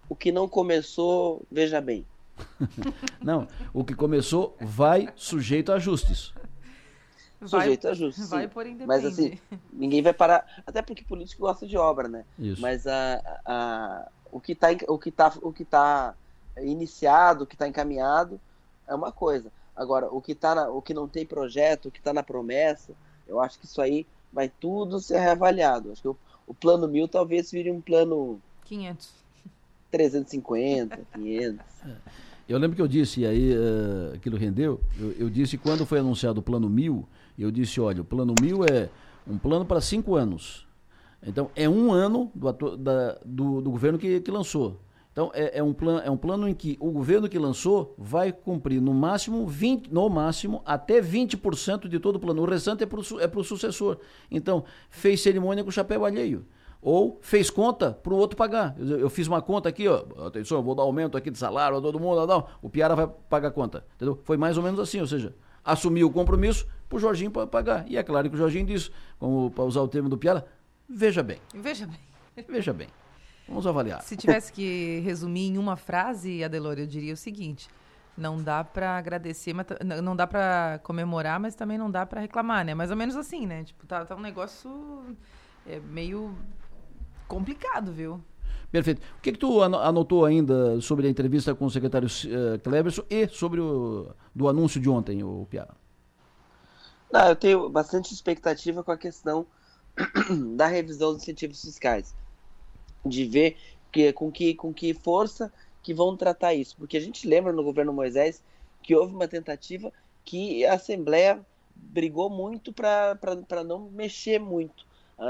o que não começou, veja bem. não, o que começou vai sujeito a ajustes. Vai, sujeito a ajustes. Vai por independente. Mas assim, ninguém vai parar. Até porque político gosta de obra, né? Isso. Mas a, a, o que está o que tá, o que tá iniciado, o que está encaminhado, é uma coisa. Agora, o que, tá na, o que não tem projeto, o que está na promessa, eu acho que isso aí vai tudo ser reavaliado. Acho que o, o plano mil talvez vire um plano. 500. 350, 500. Eu lembro que eu disse, e aí uh, aquilo rendeu, eu, eu, disse quando foi anunciado o plano mil, eu disse, olha, o plano mil é um plano para cinco anos. Então, é um ano do, da, do, do governo que, que lançou. Então, é, é, um plan, é um plano em que o governo que lançou vai cumprir no máximo 20, no máximo, até 20% de todo o plano. O restante é para o é sucessor. Então, fez cerimônia com o chapéu alheio. Ou fez conta para o outro pagar. Eu, eu, fiz uma conta aqui, ó, atenção, vou dar aumento aqui de salário a todo mundo, não, o Piara vai pagar a conta. Entendeu? Foi mais ou menos assim, ou seja, assumiu o compromisso para o Jorginho pagar. E é claro que o Jorginho disse, como para usar o termo do Piara, veja bem. Veja bem. Veja bem. Vamos avaliar. Se tivesse que resumir em uma frase, Adelor, eu diria o seguinte: não dá para agradecer, mas não dá para comemorar, mas também não dá para reclamar, né? Mais ou menos assim, né? Tipo, tá, tá um negócio é, meio complicado, viu? Perfeito. O que, que tu anotou ainda sobre a entrevista com o secretário uh, Cleberson e sobre o do anúncio de ontem, o Piara? Não, eu tenho bastante expectativa com a questão da revisão dos incentivos fiscais de ver que, com, que, com que força que vão tratar isso. Porque a gente lembra no governo Moisés que houve uma tentativa que a Assembleia brigou muito para não mexer muito.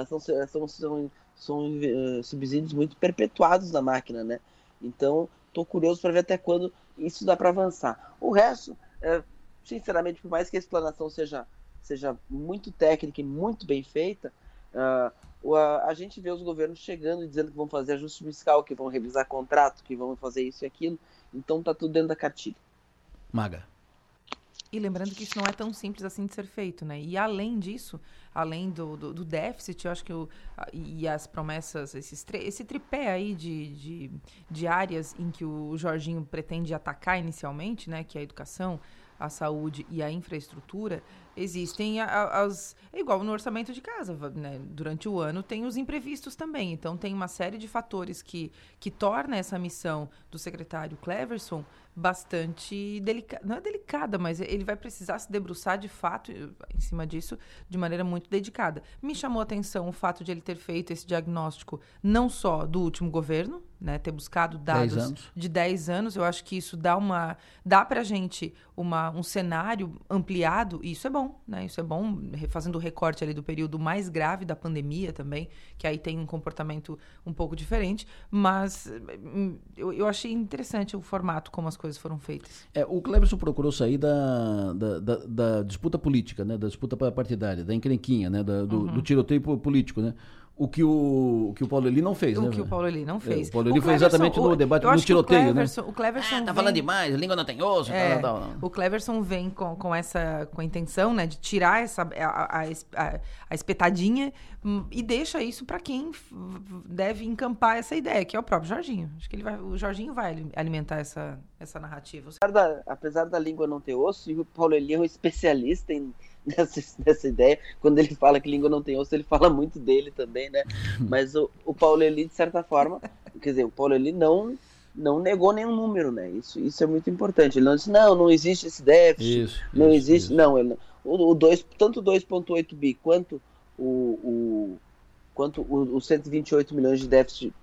São, são, são, são uh, subsídios muito perpetuados na máquina, né? Então, estou curioso para ver até quando isso dá para avançar. O resto, é, sinceramente, por mais que a explanação seja, seja muito técnica e muito bem feita, uh, a, a gente vê os governos chegando e dizendo que vão fazer ajuste fiscal, que vão revisar contrato, que vão fazer isso e aquilo. Então tá tudo dentro da cartilha. Maga. E lembrando que isso não é tão simples assim de ser feito, né? E além disso, além do, do, do déficit, eu acho que o, e as promessas, esses esse tripé aí de, de, de áreas em que o Jorginho pretende atacar inicialmente, né? Que é a educação, a saúde e a infraestrutura, existem as. É igual no orçamento de casa, né? Durante o ano tem os imprevistos também. Então tem uma série de fatores que, que torna essa missão do secretário Cleverson bastante delicada. Não é delicada, mas ele vai precisar se debruçar de fato em cima disso de maneira muito dedicada. Me chamou a atenção o fato de ele ter feito esse diagnóstico não só do último governo, né, ter buscado dados dez de 10 anos. Eu acho que isso dá uma dá para gente uma, um cenário ampliado e isso é bom, né? Isso é bom, fazendo o recorte ali do período mais grave da pandemia também, que aí tem um comportamento um pouco diferente, mas hum, eu, eu achei interessante o formato como as coisas foram feitas. É, o Cleberson procurou sair da, da, da, da disputa política, né, da disputa partidária, da encrenquinha, né, da, do, uhum. do tiroteio político, né? O que o, o que o Paulo Eli não fez, o né? O que o Paulo Eli não fez. É, o Paulo Eli foi exatamente no debate, no tiroteio, o né? O Cleverson ah, tá vem... falando demais, a língua não tem osso, é, tal, tal, O Cleverson vem com, com essa com a intenção, né, de tirar essa a, a, a, a espetadinha hum, e deixa isso para quem deve encampar essa ideia, que é o próprio Jorginho. Acho que ele vai, o Jorginho vai alimentar essa essa narrativa. Apesar da, apesar da língua não ter osso, o Paulo Eli é um especialista em nessa, nessa ideia. Quando ele fala que língua não tem osso, ele fala muito dele também, né? Mas o, o Paulo Eli, de certa forma, quer dizer, o Paulo Eli não, não negou nenhum número, né? Isso, isso é muito importante. Ele não disse, não, não existe esse déficit, isso, não isso, existe. Isso. Não, ele, o, o dois, tanto 2,8 bi quanto o, o, quanto o, os 128 milhões de déficit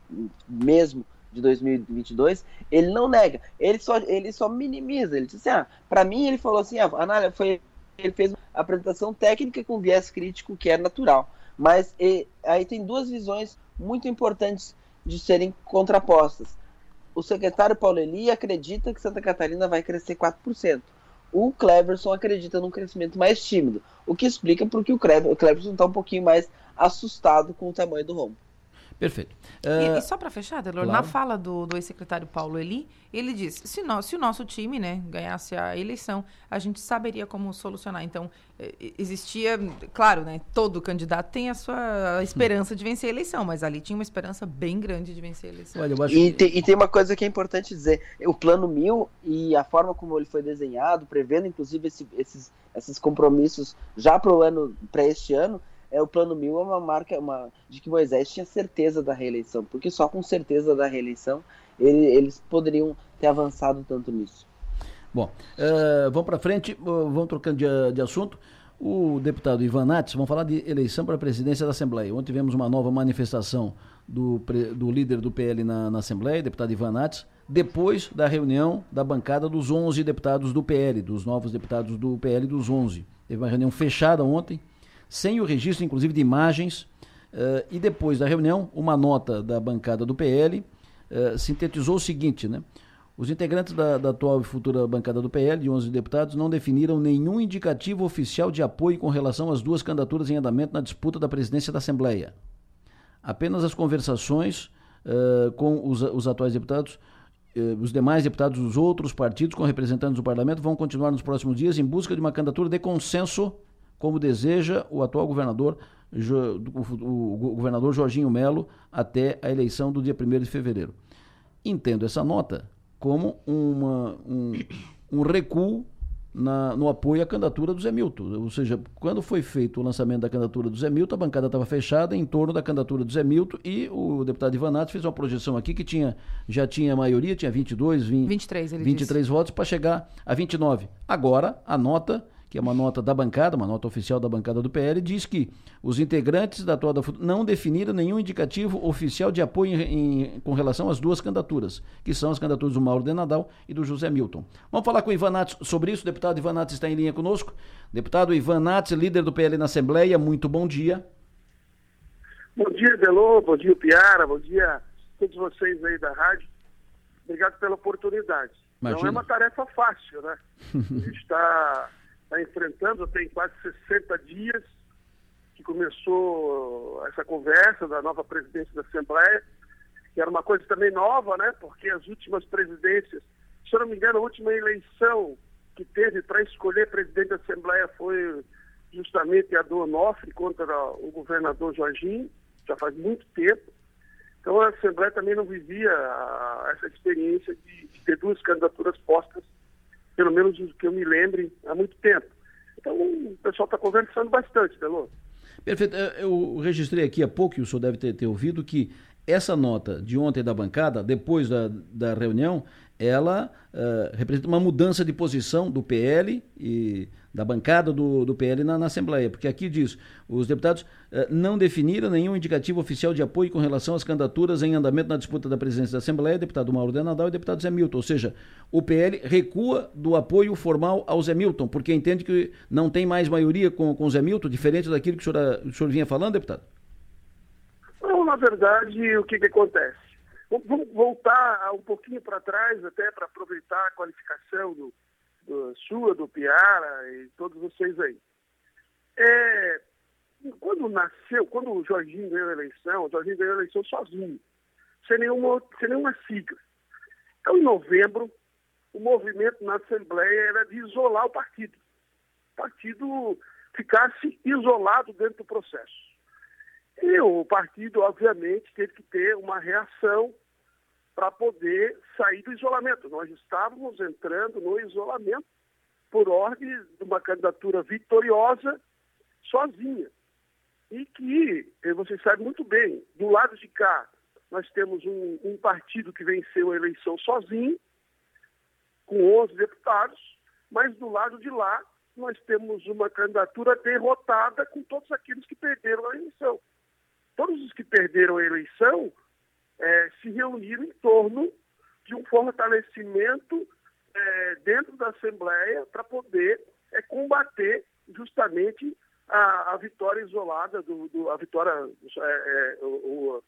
mesmo de 2022, ele não nega, ele só, ele só minimiza. Ele disse assim: ah, para mim, ele falou assim: ah, Anália, foi ele fez uma apresentação técnica com viés crítico que é natural. Mas e, aí tem duas visões muito importantes de serem contrapostas. O secretário Paulo Eli acredita que Santa Catarina vai crescer 4%. O Cleverson acredita num crescimento mais tímido, o que explica porque o Cleverson está um pouquinho mais assustado com o tamanho do rombo. Perfeito. Uh, e, e, ah, só para fechar, Delor, claro. na fala do, do ex-secretário Paulo Eli, ele disse: se, nós, se o nosso time né, ganhasse a eleição, a gente saberia como solucionar. Então, existia, claro, né, todo candidato tem a sua esperança de vencer a eleição, mas ali tinha uma esperança bem grande de vencer a eleição. Olha, e, que... tem, e tem uma coisa que é importante dizer: o plano mil e a forma como ele foi desenhado, prevendo inclusive esse, esses, esses compromissos já para o ano, para este ano é o plano mil é uma marca uma, de que Moisés tinha certeza da reeleição, porque só com certeza da reeleição ele, eles poderiam ter avançado tanto nisso. Bom, uh, vamos para frente, uh, vamos trocando de, de, assunto. O deputado Ivan Nates, vamos falar de eleição para a presidência da Assembleia. Ontem tivemos uma nova manifestação do, do líder do PL na, na Assembleia, deputado Ivan Nates, depois da reunião da bancada dos 11 deputados do PL, dos novos deputados do PL dos 11. Teve uma reunião fechada ontem, sem o registro, inclusive, de imagens. Uh, e depois da reunião, uma nota da bancada do PL eh, sintetizou o seguinte, né? Os integrantes da, da, atual e futura bancada do PL, de 11 deputados, não definiram nenhum indicativo oficial de apoio com relação às duas candidaturas em andamento na disputa da presidência da Assembleia. Apenas as conversações uh, com os, os, atuais deputados, uh, os demais deputados dos outros partidos com representantes do parlamento vão continuar nos próximos dias em busca de uma candidatura de consenso, como deseja o atual governador, o, governador Jorginho Melo, até a eleição do dia 1 de fevereiro. Entendo essa nota como uma, um, um recuo na, no apoio à candidatura do Zé Milton. Ou seja, quando foi feito o lançamento da candidatura do Zé Milton, a bancada estava fechada em torno da candidatura do Zé Milton e o deputado Ivanato fez uma projeção aqui que tinha, já tinha maioria, tinha 22, 20, 23, ele 23 votos para chegar a 29. Agora, a nota que é uma nota da bancada, uma nota oficial da bancada do PL, diz que os integrantes da atual da não definiram nenhum indicativo oficial de apoio em, em, com relação às duas candidaturas, que são as candidaturas do Mauro de Nadal e do José Milton. Vamos falar com o Ivan Nates sobre isso. O deputado Ivan Nates está em linha conosco. Deputado Ivan Nates, líder do PL na Assembleia, muito bom dia. Bom dia, Delô, bom dia, Piara, bom dia a todos vocês aí da rádio. Obrigado pela oportunidade. Imagina. Não é uma tarefa fácil, né? A gente está está enfrentando, tem quase 60 dias que começou essa conversa da nova presidência da Assembleia, que era uma coisa também nova, né? Porque as últimas presidências, se eu não me engano, a última eleição que teve para escolher presidente da Assembleia foi justamente a do Onofre contra o governador Jorginho, já faz muito tempo. Então a Assembleia também não vivia essa experiência de, de ter duas candidaturas postas pelo menos que eu me lembre, há muito tempo. Então, o pessoal está conversando bastante, Delô. Perfeito. Eu registrei aqui há pouco, e o senhor deve ter, ter ouvido, que essa nota de ontem da bancada, depois da, da reunião, ela uh, representa uma mudança de posição do PL e da bancada do, do PL na, na Assembleia, porque aqui diz, os deputados uh, não definiram nenhum indicativo oficial de apoio com relação às candidaturas em andamento na disputa da presidência da Assembleia, deputado Mauro de Nadal e deputado Zé Milton, ou seja, o PL recua do apoio formal ao Zé Milton, porque entende que não tem mais maioria com, com o Zé Milton, diferente daquilo que o senhor, o senhor vinha falando, deputado? Não, na verdade, o que, que acontece? Vamos voltar um pouquinho para trás, até para aproveitar a qualificação do, do, sua, do Piara e todos vocês aí. É, quando nasceu, quando o Jorginho ganhou a eleição, o Jorginho ganhou a eleição sozinho, sem nenhuma, sem nenhuma sigla. Então, em novembro, o movimento na Assembleia era de isolar o partido. O partido ficasse isolado dentro do processo. E o partido, obviamente, teve que ter uma reação para poder sair do isolamento. Nós estávamos entrando no isolamento por ordem de uma candidatura vitoriosa sozinha. E que, você sabe muito bem, do lado de cá, nós temos um, um partido que venceu a eleição sozinho, com 11 deputados, mas do lado de lá, nós temos uma candidatura derrotada com todos aqueles que perderam a eleição todos os que perderam a eleição é, se reuniram em torno de um fortalecimento é, dentro da Assembleia para poder é, combater justamente a, a, vitória isolada, do, do a vitória, é, é, o,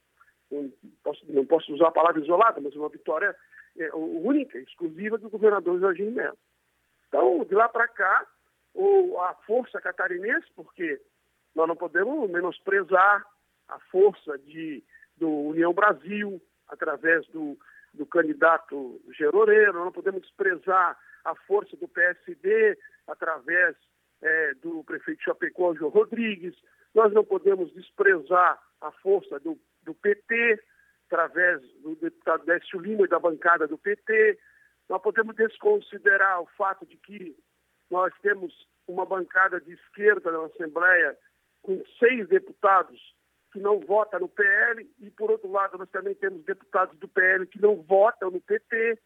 o, posso, não posso usar a palavra isolada, mas uma vitória é, única, exclusiva do governador Jorginho Melo. Então, de lá para cá, o, a força catarinense, porque nós não podemos menosprezar a força de, do União Brasil, através do, do candidato Geroreiro, não podemos desprezar a força do PSD, através é, do prefeito Chapecó, João Rodrigues, nós não podemos desprezar a força do, do PT, através do deputado Décio Lima e da bancada do PT, nós podemos desconsiderar o fato de que nós temos uma bancada de esquerda na Assembleia com seis deputados que não vota no PL, e por outro lado nós também temos deputados do PL que não votam no PT.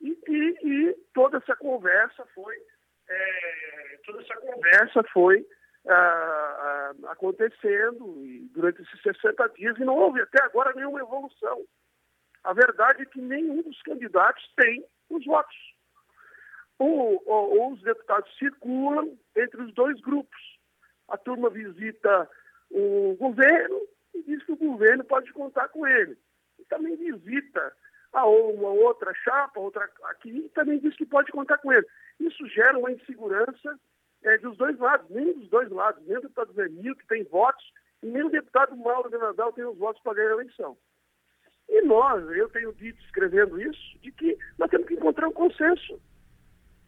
E, e, e toda essa conversa foi, é, toda essa conversa foi ah, ah, acontecendo durante esses 60 dias e não houve até agora nenhuma evolução. A verdade é que nenhum dos candidatos tem os votos. O, o, os deputados circulam entre os dois grupos. A turma visita o governo e diz que o governo pode contar com ele. e também visita a uma outra chapa, outra aqui, e também diz que pode contar com ele. Isso gera uma insegurança é, dos dois lados, nem dos dois lados, nem o deputado Zé que tem votos, e nem o deputado Mauro de Nadal tem os votos para ganhar a eleição. E nós, eu tenho dito, escrevendo isso, de que nós temos que encontrar um consenso.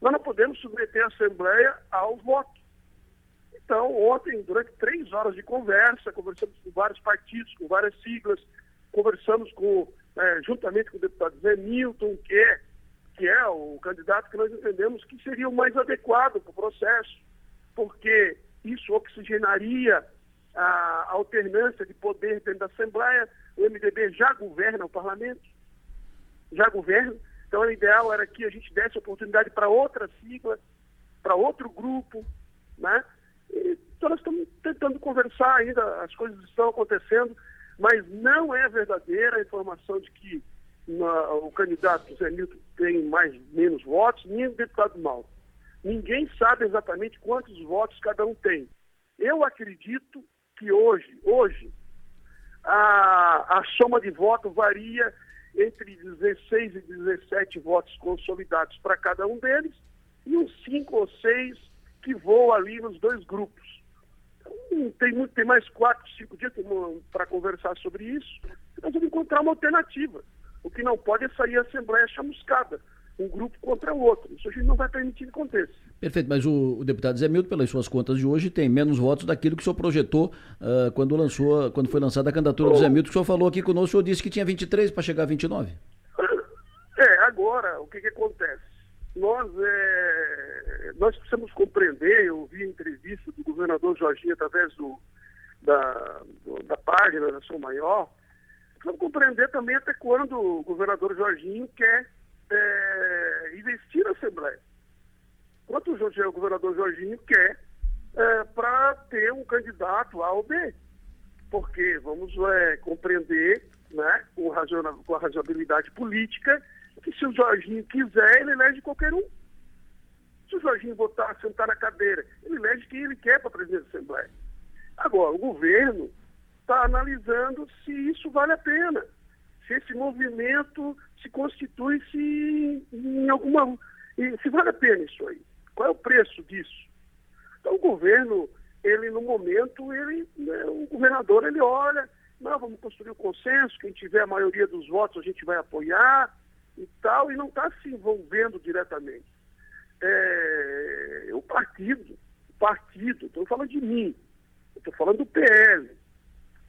Nós não podemos submeter a Assembleia ao voto. Então, ontem, durante três horas de conversa, conversamos com vários partidos, com várias siglas, conversamos com, é, juntamente com o deputado Zé Milton, que é, que é o candidato que nós entendemos que seria o mais adequado para o processo, porque isso oxigenaria a alternância de poder dentro da Assembleia. O MDB já governa o parlamento, já governa. Então, o ideal era que a gente desse oportunidade para outra sigla, para outro grupo, né? E, então, nós estamos tentando conversar ainda, as coisas estão acontecendo, mas não é verdadeira a informação de que na, o candidato Zé Milton tem mais menos votos, nem o deputado Mauro. Ninguém sabe exatamente quantos votos cada um tem. Eu acredito que hoje, hoje, a, a soma de votos varia entre 16 e 17 votos consolidados para cada um deles e uns 5 ou 6 que voam ali nos dois grupos. Então, tem, muito, tem mais 4, 5 dias para conversar sobre isso. Nós vamos encontrar uma alternativa. O que não pode é sair a Assembleia chamuscada um grupo contra o outro. Isso a gente não vai permitir que aconteça. Perfeito, mas o, o deputado Zé Milton, pelas suas contas de hoje, tem menos votos daquilo que o senhor projetou uh, quando, lançou, quando foi lançada a candidatura do Zé Milton, que o senhor falou aqui conosco, o senhor disse que tinha 23 para chegar a 29. É, agora, o que, que acontece? Nós, é, nós precisamos compreender, eu vi a entrevista do governador Jorginho através do, da, do, da página da São Maior, precisamos compreender também até quando o governador Jorginho quer é, investir na Assembleia. Quanto o, governador Jorginho quer é, para ter um candidato A ou B. Porque vamos é, compreender né, com, com a razoabilidade política que se o Jorginho quiser, ele elege qualquer um. Se o Jorginho votar, sentar na cadeira, ele elege quem ele quer para a presidência da Assembleia. Agora, o governo está analisando se isso vale a pena se esse movimento se constitui se em alguma. se vale a pena isso aí. Qual é o preço disso? Então o governo, ele no momento, ele, né, o governador ele olha, não, vamos construir o um consenso, quem tiver a maioria dos votos a gente vai apoiar e tal, e não está se envolvendo diretamente. É, o partido, o partido, estou falando de mim, estou falando do PL.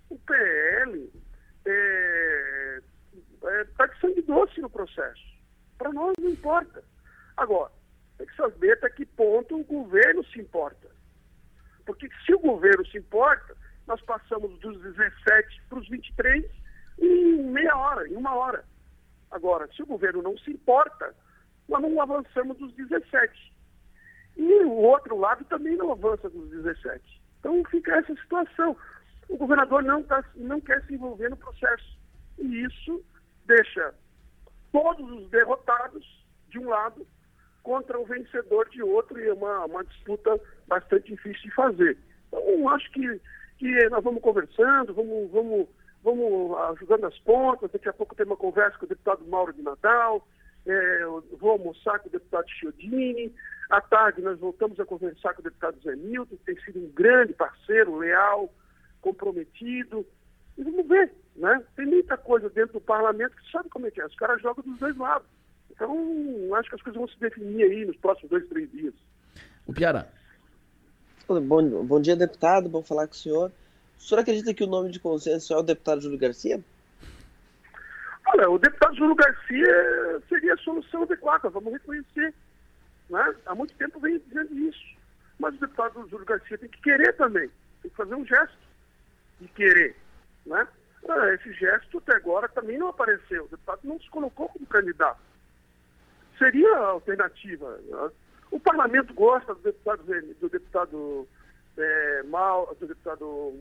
O PL é, é, tá de sangue doce no processo. Para nós não importa. Agora, tem que saber até que ponto o governo se importa. Porque se o governo se importa, nós passamos dos 17 para os 23 em meia hora, em uma hora. Agora, se o governo não se importa, nós não avançamos dos 17. E o outro lado também não avança dos 17. Então fica essa situação. O governador não, tá, não quer se envolver no processo. E isso deixa todos os derrotados de um lado contra o vencedor de outro e é uma, uma disputa bastante difícil de fazer. Então, acho que, que nós vamos conversando, vamos, vamos, vamos ajudando as pontas. Daqui a pouco tem uma conversa com o deputado Mauro de Nadal, é, vou almoçar com o deputado Chiodini. À tarde, nós voltamos a conversar com o deputado Zé Milton, que tem sido um grande parceiro, leal, comprometido. E vamos ver, né? Tem muita coisa dentro do parlamento que sabe como é que é. Os caras jogam dos dois lados. Então, acho que as coisas vão se definir aí nos próximos dois, três dias. O Piara. Bom, bom dia, deputado. Bom falar com o senhor. O senhor acredita que o nome de consenso é o deputado Júlio Garcia? Olha, o deputado Júlio Garcia seria a solução adequada, vamos reconhecer. Né? Há muito tempo vem dizendo isso. Mas o deputado Júlio Garcia tem que querer também. Tem que fazer um gesto de querer. Né? Ah, esse gesto até agora também não apareceu. O deputado não se colocou como candidato. Seria a alternativa. Né? O parlamento gosta do deputado, do deputado é, Mal, do deputado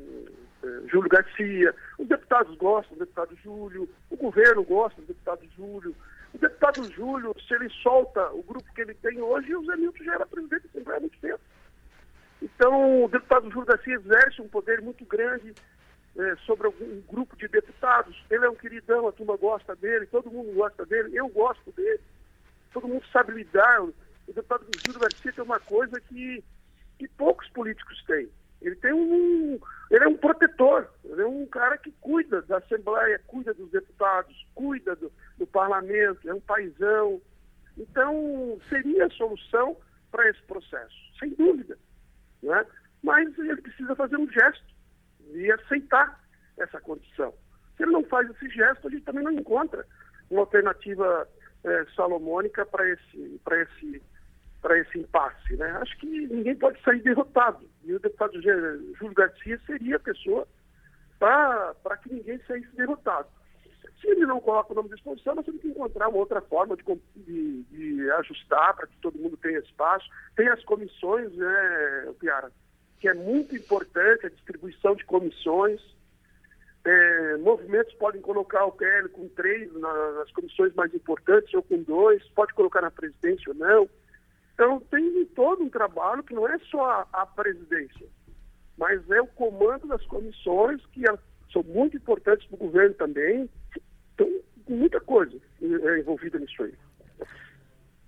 é, Júlio Garcia, os deputados gostam do deputado Júlio, o governo gosta do deputado Júlio. O deputado Júlio, se ele solta o grupo que ele tem hoje, o Zé Milton já era presidente da Assembleia há muito tempo. Então, o deputado Júlio Garcia exerce um poder muito grande é, sobre um grupo de deputados. Ele é um queridão, a turma gosta dele, todo mundo gosta dele, eu gosto dele. Todo mundo sabe lidar. O deputado Júlio Garcia tem uma coisa que, que poucos políticos têm. Ele tem um. Ele é um protetor, ele é um cara que cuida da Assembleia, cuida dos deputados, cuida do, do parlamento, é um paisão. Então, seria a solução para esse processo, sem dúvida. Né? Mas ele precisa fazer um gesto e aceitar essa condição. Se ele não faz esse gesto, a gente também não encontra uma alternativa é, salomônica para esse, esse, esse impasse. Né? Acho que ninguém pode sair derrotado. E o deputado Júlio Garcia seria a pessoa para que ninguém saísse derrotado. Se ele não coloca o nome à disposição, nós temos que encontrar uma outra forma de, de, de ajustar para que todo mundo tenha espaço. Tem as comissões, né, Piara, que é muito importante a distribuição de comissões. É, movimentos podem colocar o PL com três na, nas comissões mais importantes ou com dois, pode colocar na presidência ou não. Então, tem todo um trabalho que não é só a, a presidência, mas é o comando das comissões, que é, são muito importantes para o governo também. Então, muita coisa é envolvida nisso aí.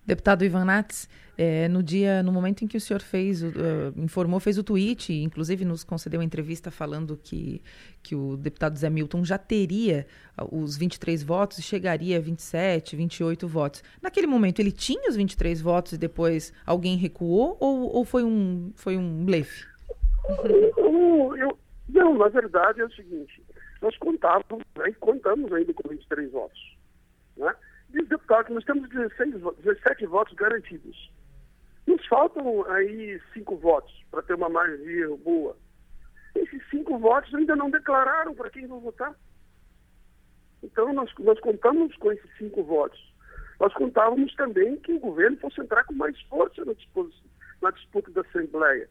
Deputado Ivan Nats, é, no dia, no momento em que o senhor fez, uh, informou, fez o tweet, inclusive nos concedeu uma entrevista falando que, que o deputado Zé Milton já teria os 23 votos e chegaria a 27, 28 votos. Naquele momento ele tinha os 23 votos e depois alguém recuou ou, ou foi um foi um blefe? Eu, eu, não, na verdade é o seguinte, nós contávamos, né, contamos ainda com 23 votos, né? Os deputados, nós temos 16, 17 votos garantidos. Nos faltam aí cinco votos para ter uma maioria boa. Esses cinco votos ainda não declararam para quem vão votar. Então, nós, nós contamos com esses cinco votos. Nós contávamos também que o governo fosse entrar com mais força na, na disputa da Assembleia.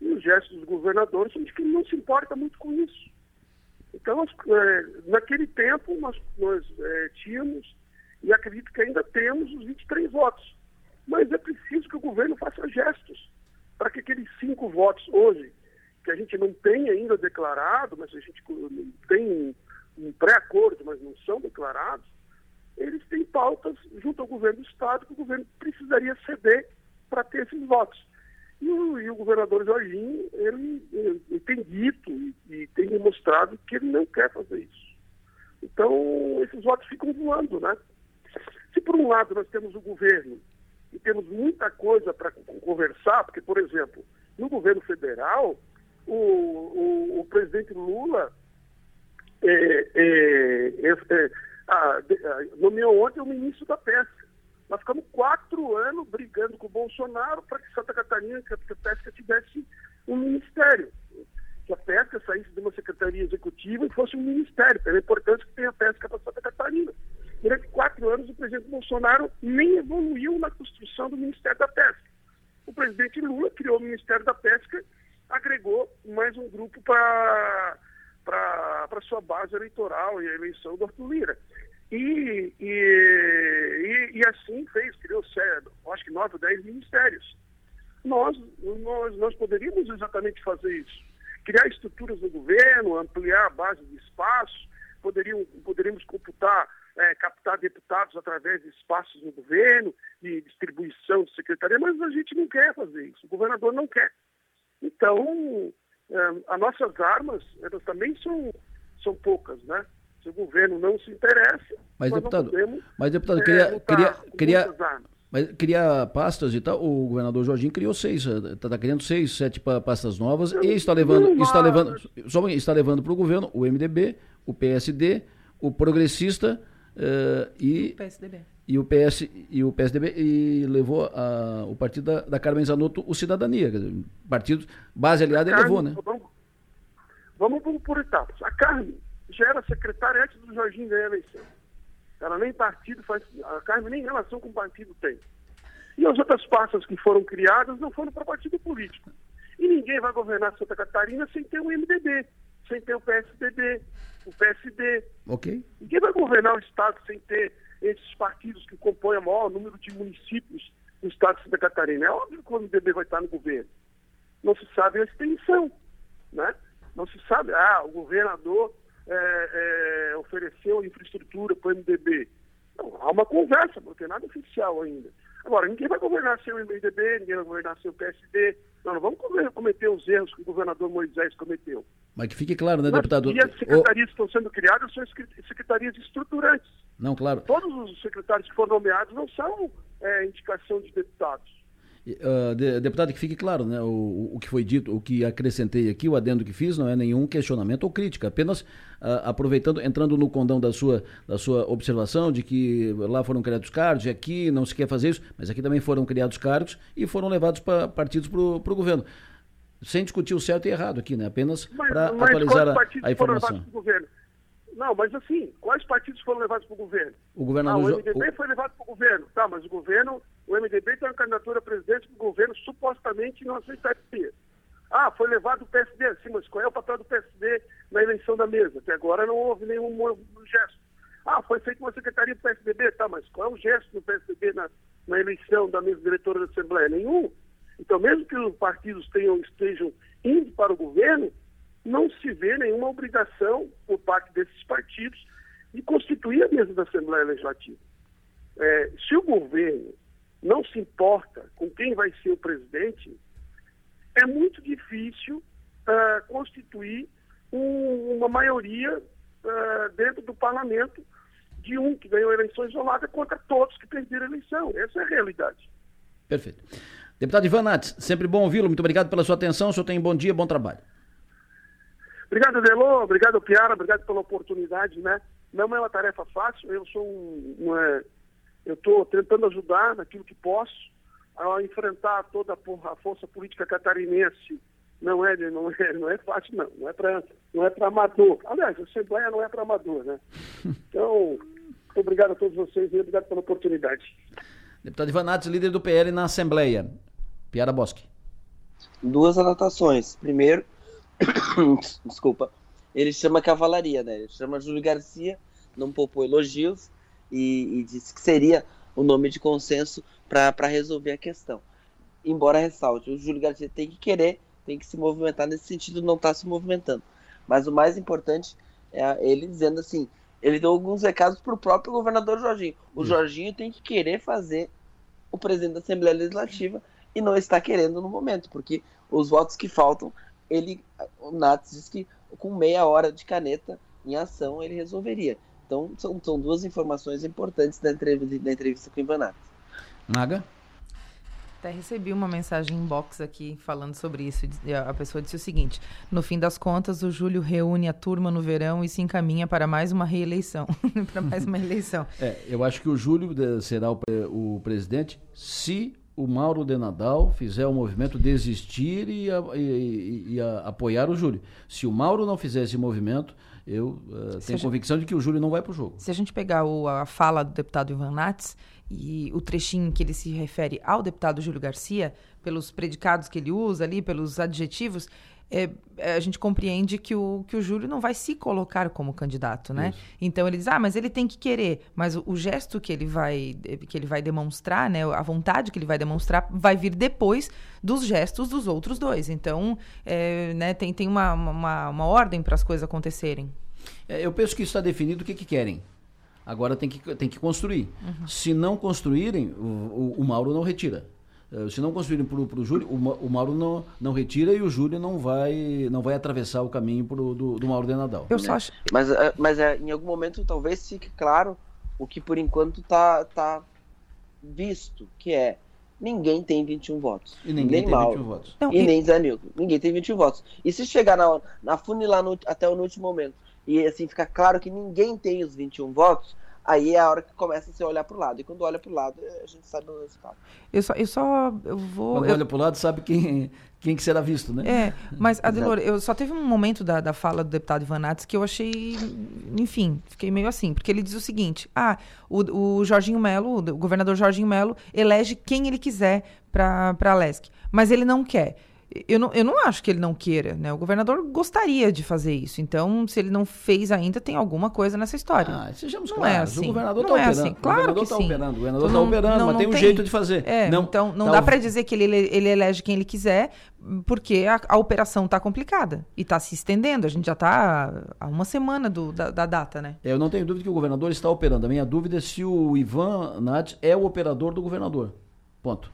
E os gestos dos governadores são de que não se importa muito com isso. Então, nós, é, naquele tempo, nós, nós é, tínhamos e acredito que ainda temos os 23 votos. Mas é preciso que o governo faça gestos para que aqueles cinco votos hoje, que a gente não tem ainda declarado, mas a gente tem um pré-acordo, mas não são declarados, eles têm pautas junto ao governo do Estado que o governo precisaria ceder para ter esses votos. E o, e o governador Jorginho, ele, ele, tem dito e, e, tem demonstrado que ele não quer fazer isso. Então, esses votos ficam voando, né? Se por um lado nós temos o governo e temos muita coisa para conversar, porque, por exemplo, no governo federal, o, o, o presidente Lula é, é, é, é a, nomeou ontem o ministro da Pesca. Nós ficamos quatro anos brigando com o Bolsonaro para que Santa Catarina, que a pesca tivesse um ministério. Que a pesca saísse de uma secretaria executiva e fosse um ministério, pela importância que tem a pesca para Santa Catarina. Durante quatro anos, o presidente Bolsonaro nem evoluiu na construção do Ministério da Pesca. O presidente Lula criou o Ministério da Pesca, agregou mais um grupo para para sua base eleitoral e a eleição do Arthur Lira. E, e, e, e assim fez, criou, acho que nove ou dez ministérios. Nós, nós, nós poderíamos exatamente fazer isso. Criar estruturas do governo, ampliar a base de espaço, poderiam, poderíamos computar é, captar deputados através de espaços no governo, de distribuição de secretaria, mas a gente não quer fazer isso, o governador não quer. Então, é, as nossas armas, elas também são, são poucas, né? Se o governo não se interessa, mas deputado, podemos, mas deputado, é, queria, queria, queria, mas pastas e tal. O governador Jorginho criou seis, está tá criando seis, sete pastas novas e está levando, está levando, só está levando para o governo o MDB, o PSD, o progressista Uh, e, PSDB. e o PS e o PSDB e levou a, o partido da, da Carmen Zanotto o Cidadania, dizer, partido base aliada ele levou, né? Vamos, vamos, vamos por etapas. A Carmen já era secretária antes do Jorginho ganhar a eleição. Ela nem partido faz, a Carmen nem relação com o partido tem. E as outras pastas que foram criadas não foram para partido político. E ninguém vai governar Santa Catarina sem ter um MDB, sem ter o PSDB, o PSD. Ok. Ninguém vai governar o Estado sem ter esses partidos que compõem o maior número de municípios do Estado de Santa Catarina. É óbvio que o MDB vai estar no governo. Não se sabe a extensão, né? Não se sabe, ah, o governador é, é, ofereceu infraestrutura para o MDB. Não, há uma conversa, não tem nada oficial ainda. Agora, ninguém vai governar sem o MDB, ninguém vai governar sem o PSD. Não, não vamos cometer os erros que o governador Moisés cometeu. Mas que fique claro, né, deputado? E as secretarias que estão sendo criadas são secretarias estruturantes. Não, claro. Todos os secretários que foram nomeados não são é, indicação de deputados. Uh, de, deputado, que fique claro, né? O, o que foi dito, o que acrescentei aqui, o adendo que fiz, não é nenhum questionamento ou crítica, apenas uh, aproveitando, entrando no condão da sua, da sua observação de que lá foram criados cargos e aqui não se quer fazer isso, mas aqui também foram criados cargos e foram levados para partidos para o governo. Sem discutir o certo e errado aqui, né? Apenas para atualizar a, a informação. Não, mas assim, quais partidos foram levados para o governo? O governador... Ah, o MDB o... foi levado para o governo. Tá, mas o governo, o MDB tem uma candidatura a presidente que o governo supostamente não aceitaria. Ah, foi levado o PSD. Sim, mas qual é o papel do PSD na eleição da mesa? Até agora não houve nenhum gesto. Ah, foi feita uma secretaria do PSDB. Tá, mas qual é o gesto do PSDB na, na eleição da mesa diretora da Assembleia? Nenhum. Então, mesmo que os partidos tenham, estejam indo para o governo, não se vê nenhuma obrigação por parte desses partidos de constituir a mesa da Assembleia Legislativa. É, se o governo não se importa com quem vai ser o presidente, é muito difícil uh, constituir um, uma maioria uh, dentro do parlamento de um que ganhou a eleição isolada contra todos que perderam a eleição. Essa é a realidade. Perfeito. Deputado Ivan Nats, sempre bom ouvi-lo. Muito obrigado pela sua atenção. O senhor tem um bom dia, bom trabalho. Obrigado, Delô. Obrigado, Piara. Obrigado pela oportunidade, né? Não é uma tarefa fácil. Eu sou um... um é, eu estou tentando ajudar naquilo que posso a enfrentar toda a força política catarinense. Não é, não é, não é fácil, não. Não é para não é amador. Aliás, a Assembleia não é para amador, né? Então, obrigado a todos vocês e obrigado pela oportunidade. Deputado Ivan Nats, líder do PL na Assembleia. Piara Bosque. Duas anotações. Primeiro, desculpa, ele chama cavalaria, né? Ele chama Júlio Garcia, não poupou elogios e, e disse que seria o nome de consenso para resolver a questão. Embora ressalte, o Júlio Garcia tem que querer, tem que se movimentar nesse sentido, não está se movimentando. Mas o mais importante é ele dizendo assim: ele deu alguns recados para o próprio governador Jorginho. O Jorginho tem que querer fazer o presidente da Assembleia Legislativa e não está querendo no momento, porque os votos que faltam ele, o Nats diz que com meia hora de caneta em ação ele resolveria. Então são, são duas informações importantes da entrevista, da entrevista com o Ivan Nats. Naga? Até recebi uma mensagem inbox aqui falando sobre isso. A pessoa disse o seguinte: no fim das contas, o Júlio reúne a turma no verão e se encaminha para mais uma reeleição. para mais uma eleição. É, eu acho que o Júlio será o, o presidente se o Mauro de Nadal fizer o movimento desistir e, a, e, e a, apoiar o Júlio. Se o Mauro não fizer esse movimento, eu uh, tenho gente, convicção de que o Júlio não vai para o jogo. Se a gente pegar o, a fala do deputado Ivan Nats e o trechinho que ele se refere ao deputado Júlio Garcia, pelos predicados que ele usa ali, pelos adjetivos, é, é, a gente compreende que o, que o Júlio não vai se colocar como candidato, né? Isso. Então ele diz, ah, mas ele tem que querer, mas o, o, gesto que ele vai que ele vai demonstrar, né, a vontade que ele vai demonstrar, vai vir depois dos gestos dos outros dois. Então, é, né, tem, tem uma, uma, uma ordem para as coisas acontecerem. É, eu penso que está definido o que, que querem. Agora tem que, tem que construir. Uhum. Se não construírem, o, o, o Mauro não retira. Eh, se não construírem para o Júlio, o Mauro não, não retira e o Júlio não vai, não vai atravessar o caminho pro, do, do Mauro de Nadal. Eu só acho... Mas, eh, mas é, em algum momento talvez fique claro o que por enquanto está tá visto, que é ninguém tem 21 votos. E ninguém nem tem Mauro, 21 votos. Não, e, e, nem Zé Nilton. Ninguém tem 21 votos. E se chegar na, na funilar no, até o último momento e assim ficar claro que ninguém tem os 21 votos, Aí é a hora que começa a se olhar para o lado. E quando olha para o lado, a gente sabe o resultado. Eu só, eu só eu vou. Quando eu... olha para o lado, sabe quem, quem que será visto, né? É, mas, Adelor, eu só teve um momento da, da fala do deputado Ivan Nates que eu achei. Enfim, fiquei meio assim. Porque ele diz o seguinte: ah, o, o Jorginho Melo, o governador Jorginho Melo, elege quem ele quiser para a LESC. Mas ele não quer. Eu não, eu não acho que ele não queira, né? O governador gostaria de fazer isso. Então, se ele não fez ainda, tem alguma coisa nessa história. Ah, sejamos não claros. É assim. O governador está é operando. Assim. Claro o governador está operando. O governador está operando, não, mas não tem um jeito de fazer. É, não, então não tá dá para dizer que ele, ele elege quem ele quiser, porque a, a operação está complicada e está se estendendo. A gente já está há uma semana do, da, da, data, né? Eu não tenho dúvida que o governador está operando. A minha dúvida é se o Ivan Nath é o operador do governador. Ponto.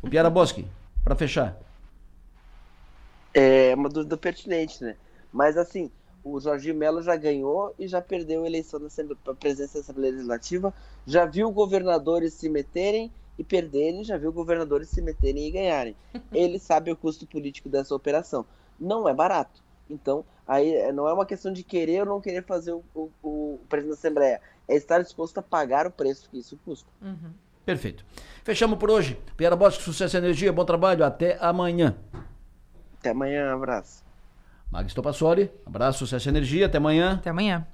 O Piara Boschi, para fechar. É uma dúvida pertinente, né? Mas assim, o Jorginho Melo já ganhou e já perdeu a eleição para a presidência da Assembleia Legislativa, já viu governadores se meterem e perderem, já viu governadores se meterem e ganharem. Ele sabe o custo político dessa operação. Não é barato. Então, aí é, não é uma questão de querer ou não querer fazer o, o, o presidente da Assembleia, é estar disposto a pagar o preço que isso custa. Uhum. Perfeito. Fechamos por hoje. Piara Bosque, sucesso e energia, bom trabalho, até amanhã. Até amanhã, abraço. Magistro Passori, abraço, sucesso e energia, até amanhã. Até amanhã.